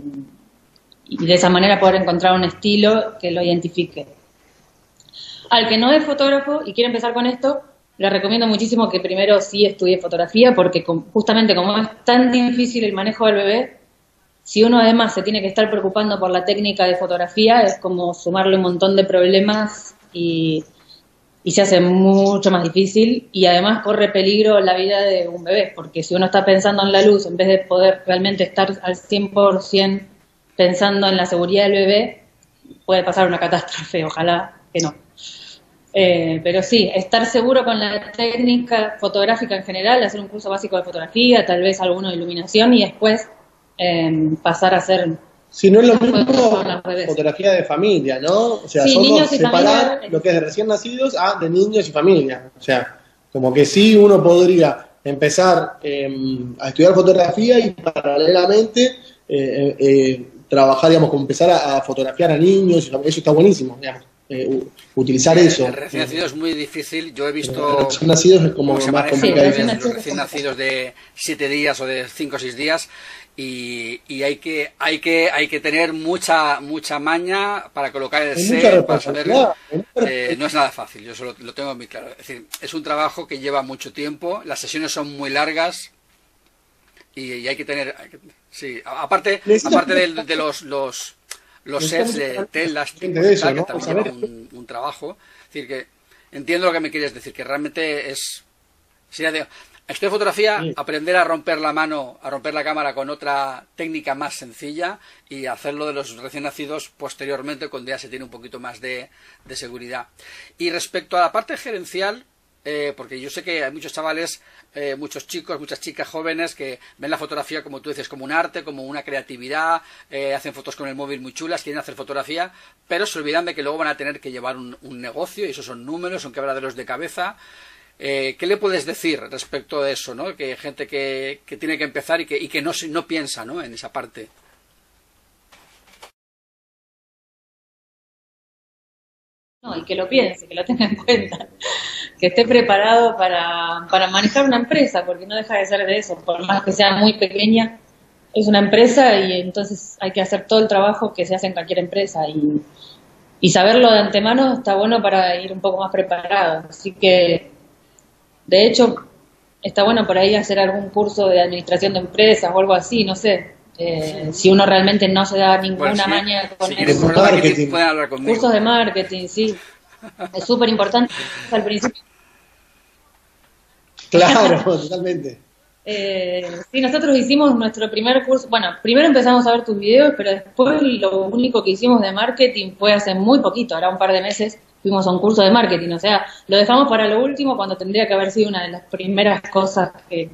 y de esa manera poder encontrar un estilo que lo identifique. Al que no es fotógrafo y quiere empezar con esto, le recomiendo muchísimo que primero sí estudie fotografía porque justamente como es tan difícil el manejo del bebé, si uno además se tiene que estar preocupando por la técnica de fotografía, es como sumarle un montón de problemas y, se hace mucho más difícil y además corre peligro la vida de un bebé, porque si uno está pensando en la luz en vez de poder realmente estar al 100% pensando en la seguridad del bebé, puede pasar una catástrofe, ojalá que no. Eh, pero sí, estar seguro con la técnica fotográfica en general, hacer un curso básico de fotografía, tal vez alguno de iluminación y después eh, pasar a hacer... Si no es lo mismo fotografía de familia, ¿no? O sea, sí, separar lo que es de recién nacidos a de niños y familia. O sea, como que sí uno podría empezar em, a estudiar fotografía y paralelamente eh, eh, trabajar, digamos, como empezar a, fotografiar a niños, eso está buenísimo, digamos. Eh, utilizar eso. El recién nacido es muy difícil. Yo he visto. Recién nacidos es como más complicado. los recién nacidos de 7 días o de 5 o 6 días y, y, hay que hay que hay que tener mucha mucha maña para colocar el set para eh, no es nada fácil yo solo lo tengo muy claro es decir es un trabajo que lleva mucho tiempo las sesiones son muy largas y, hay que tener sí aparte aparte de, de los los los sets de telas que también lleva un, un, trabajo. Es decir que entiendo lo que me quieres decir que realmente es sería de Estoy fotografía, aprender a romper la mano, a romper la cámara con otra técnica más sencilla y hacerlo de los recién nacidos posteriormente cuando ya se tiene un poquito más de, seguridad. Y respecto a la parte gerencial, eh, porque yo sé que hay muchos chavales, eh, muchos chicos, muchas chicas jóvenes que ven la fotografía, como tú dices, como un arte, como una creatividad, eh, hacen fotos con el móvil muy chulas, quieren hacer fotografía, pero se olvidan de que luego van a tener que llevar un, un negocio y esos son números, son quebraderos de cabeza eh, ¿Qué le puedes decir respecto a eso? ¿no? Que gente que, que tiene que empezar y que, y que no, no piensa ¿no? en esa parte. No, y que lo piense, que lo tenga en cuenta, que esté preparado para, para manejar una empresa, porque no deja de ser de eso, por más que sea muy pequeña, es una empresa y entonces hay que hacer todo el trabajo que se hace en cualquier empresa y, y saberlo de antemano está bueno para ir un poco más preparado. Así que de hecho, está bueno por ahí hacer algún curso de administración de empresas o algo así, no sé. Eh, si uno realmente no se da ninguna maña con eso. Cursos de marketing, sí. Es súper importante al principio. Claro, totalmente. Eh, sí, nosotros hicimos nuestro primer curso. Bueno, primero empezamos a ver tus videos, pero después lo único que hicimos de marketing fue hace muy poquito, ahora un par de meses, fuimos a un curso de marketing, o sea, lo dejamos para lo último cuando tendría que haber sido una de las primeras cosas que,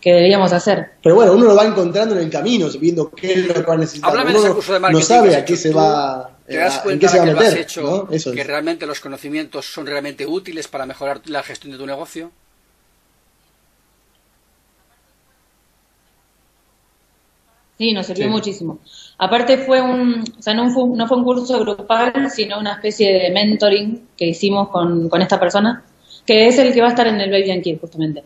que debíamos hacer. Pero bueno, uno lo va encontrando en el camino, viendo qué es lo que va a necesitar. Háblame de ese curso de marketing. No sabe a qué se va. ¿Te das cuenta que lo has hecho, que realmente los conocimientos son realmente útiles para mejorar la gestión de tu negocio? Sí, nos sirvió muchísimo. Aparte fue un, o sea, no fue, no fue un curso grupal, sino una especie de mentoring que hicimos con, con esta persona, que es el que va a estar en el Baby and Kid, justamente.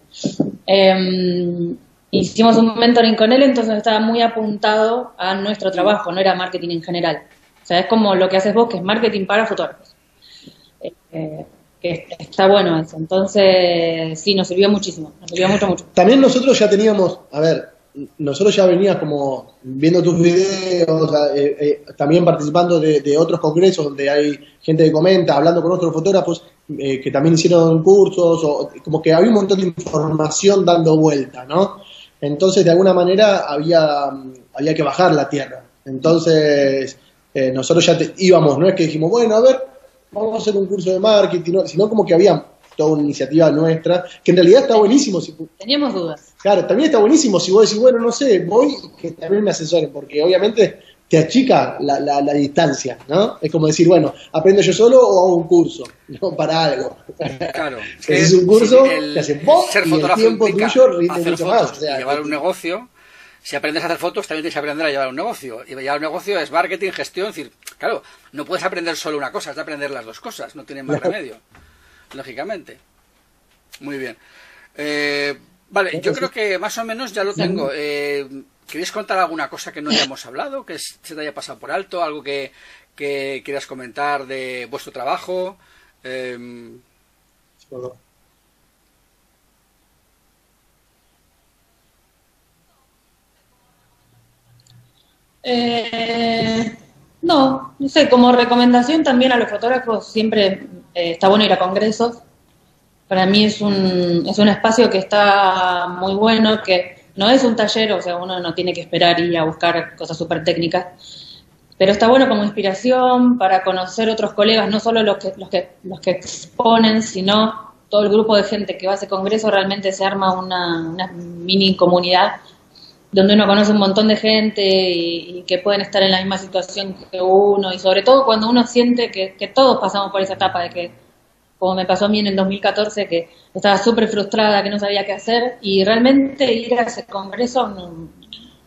Em, hicimos un mentoring con él, entonces estaba muy apuntado a nuestro trabajo, no era marketing en general. O sea, es como lo que haces vos, que es marketing para fotógrafos. Eh, que está bueno eso. Entonces, sí, nos sirvió muchísimo, nos sirvió mucho, mucho. También nosotros ya teníamos, a ver, nosotros ya veníamos como viendo tus videos, eh, eh, también participando de, otros congresos donde hay gente que comenta, hablando con otros fotógrafos que también hicieron cursos, o como que había un montón de información dando vuelta, ¿no? Entonces, de alguna manera, había, había que bajar la tierra. Entonces, nosotros ya íbamos, no es que dijimos, bueno, a ver, vamos a hacer un curso de marketing, sino como que había toda una iniciativa nuestra, que en realidad está buenísimo. Si, Teníamos dudas. Claro, también está buenísimo si vos decís, bueno, no sé, voy, que también me asesoren, porque obviamente te achica la, la, distancia, ¿no? Es como decir, bueno, aprendo yo solo o hago un curso, no para algo. Claro. es un curso, te haces vos y el tiempo tuyo rinde mucho más. O sea, llevar un negocio si aprendes a hacer fotos, también tienes que aprender a llevar un negocio. Y llevar un negocio es marketing, gestión. Es decir, claro, no puedes aprender solo una cosa, has de aprender las dos cosas. No tiene más remedio, lógicamente. Muy bien. Eh, vale, yo creo que más o menos ya lo tengo. Eh, ¿Queréis contar alguna cosa que no hayamos hablado, que se te haya pasado por alto? ¿Algo que, quieras comentar de vuestro trabajo? Eh, Eh, no, no sé, como recomendación también a los fotógrafos siempre eh, está bueno ir a congresos. Para mí es un, es un espacio que está muy bueno, que no es un taller, o sea, uno no tiene que esperar ir a buscar cosas súper técnicas, pero está bueno como inspiración para conocer otros colegas, no solo los que, los que, los que exponen, sino todo el grupo de gente que va a ese congreso, realmente se arma una, una mini comunidad donde uno conoce un montón de gente y, que pueden estar en la misma situación que uno y sobre todo cuando uno siente que, todos pasamos por esa etapa de que, como me pasó a mí en el 2014, que estaba súper frustrada, que no sabía qué hacer y realmente ir a ese congreso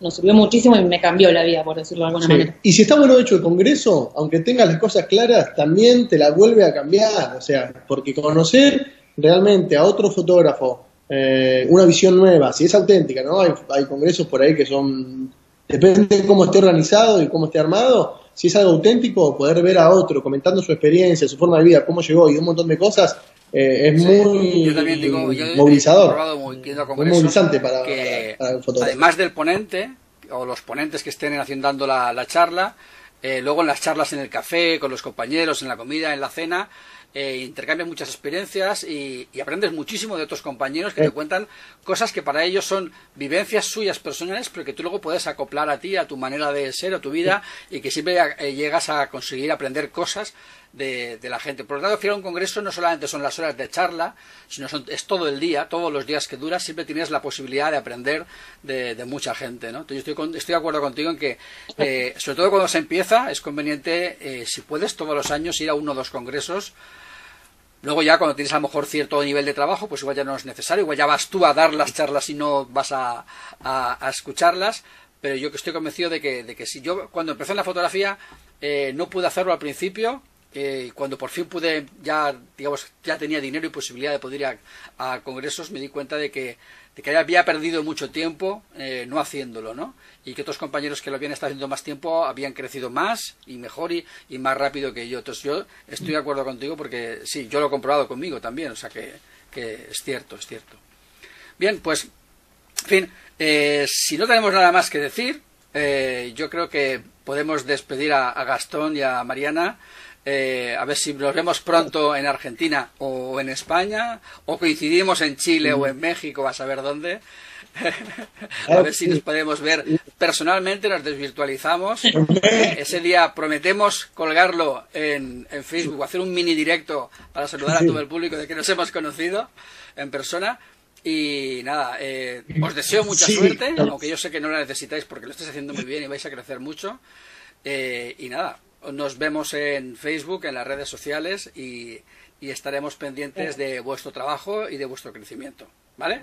nos sirvió muchísimo y me cambió la vida, por decirlo de alguna manera. Y si está bueno hecho el congreso, aunque tengas las cosas claras, también te la vuelve a cambiar, o sea, porque conocer realmente a otro fotógrafo eh, una visión nueva, si es auténtica, ¿no? Hay, hay, congresos por ahí que son, depende de cómo esté organizado y cómo esté armado, si es algo auténtico, poder ver a otro comentando su experiencia, su forma de vida, cómo llegó y un montón de cosas, eh, es muy movilizador, muy, movilizante para, el fotógrafo. Además del ponente, o los ponentes que estén haciendo dando la, charla, eh, luego en las charlas en el café, con los compañeros, en la comida, en la cena, eh, intercambias muchas experiencias y, aprendes muchísimo de otros compañeros que te cuentan cosas que para ellos son vivencias suyas personales, pero que tú luego puedes acoplar a ti, a tu manera de ser, a tu vida, y que siempre eh, llegas a conseguir aprender cosas de, la gente. Por lo tanto, final un congreso no solamente son las horas de charla, sino son, es todo el día, todos los días que dura, siempre tienes la posibilidad de aprender de, mucha gente. ¿no? Entonces, yo estoy, estoy de acuerdo contigo en que, eh, sobre todo cuando se empieza, es conveniente, si puedes, todos los años ir a uno o dos congresos Luego ya cuando tienes a lo mejor cierto nivel de trabajo, pues igual ya no es necesario, igual ya vas tú a dar las charlas y no vas a, escucharlas, pero yo que estoy convencido de que, de que si yo cuando empecé en la fotografía eh, no pude hacerlo al principio, eh, cuando por fin pude, ya digamos, ya tenía dinero y posibilidad de poder ir a congresos, me di cuenta de que de que había perdido mucho tiempo eh, no haciéndolo, ¿no? Y que otros compañeros que lo habían estado haciendo más tiempo habían crecido más y mejor y, más rápido que yo. Entonces yo estoy de acuerdo contigo porque sí, yo lo he comprobado conmigo también, o sea que, es cierto, es cierto. Bien, pues, en fin, eh, si no tenemos nada más que decir, eh, yo creo que podemos despedir a Gastón y a Mariana. Eh, a ver si nos vemos pronto en Argentina o en España, o coincidimos en Chile o en México, a saber dónde. a ver si nos podemos ver personalmente, nos desvirtualizamos. Ese día prometemos colgarlo en, en Facebook, hacer un mini directo para saludar a todo el público de que nos hemos conocido en persona. Y nada, eh, os deseo mucha suerte, aunque yo sé que no la necesitáis porque lo estáis haciendo muy bien y vais a crecer mucho. Eh, y nada, nos vemos en Facebook, en las redes sociales y, y estaremos pendientes de vuestro trabajo y de vuestro crecimiento. ¿Vale?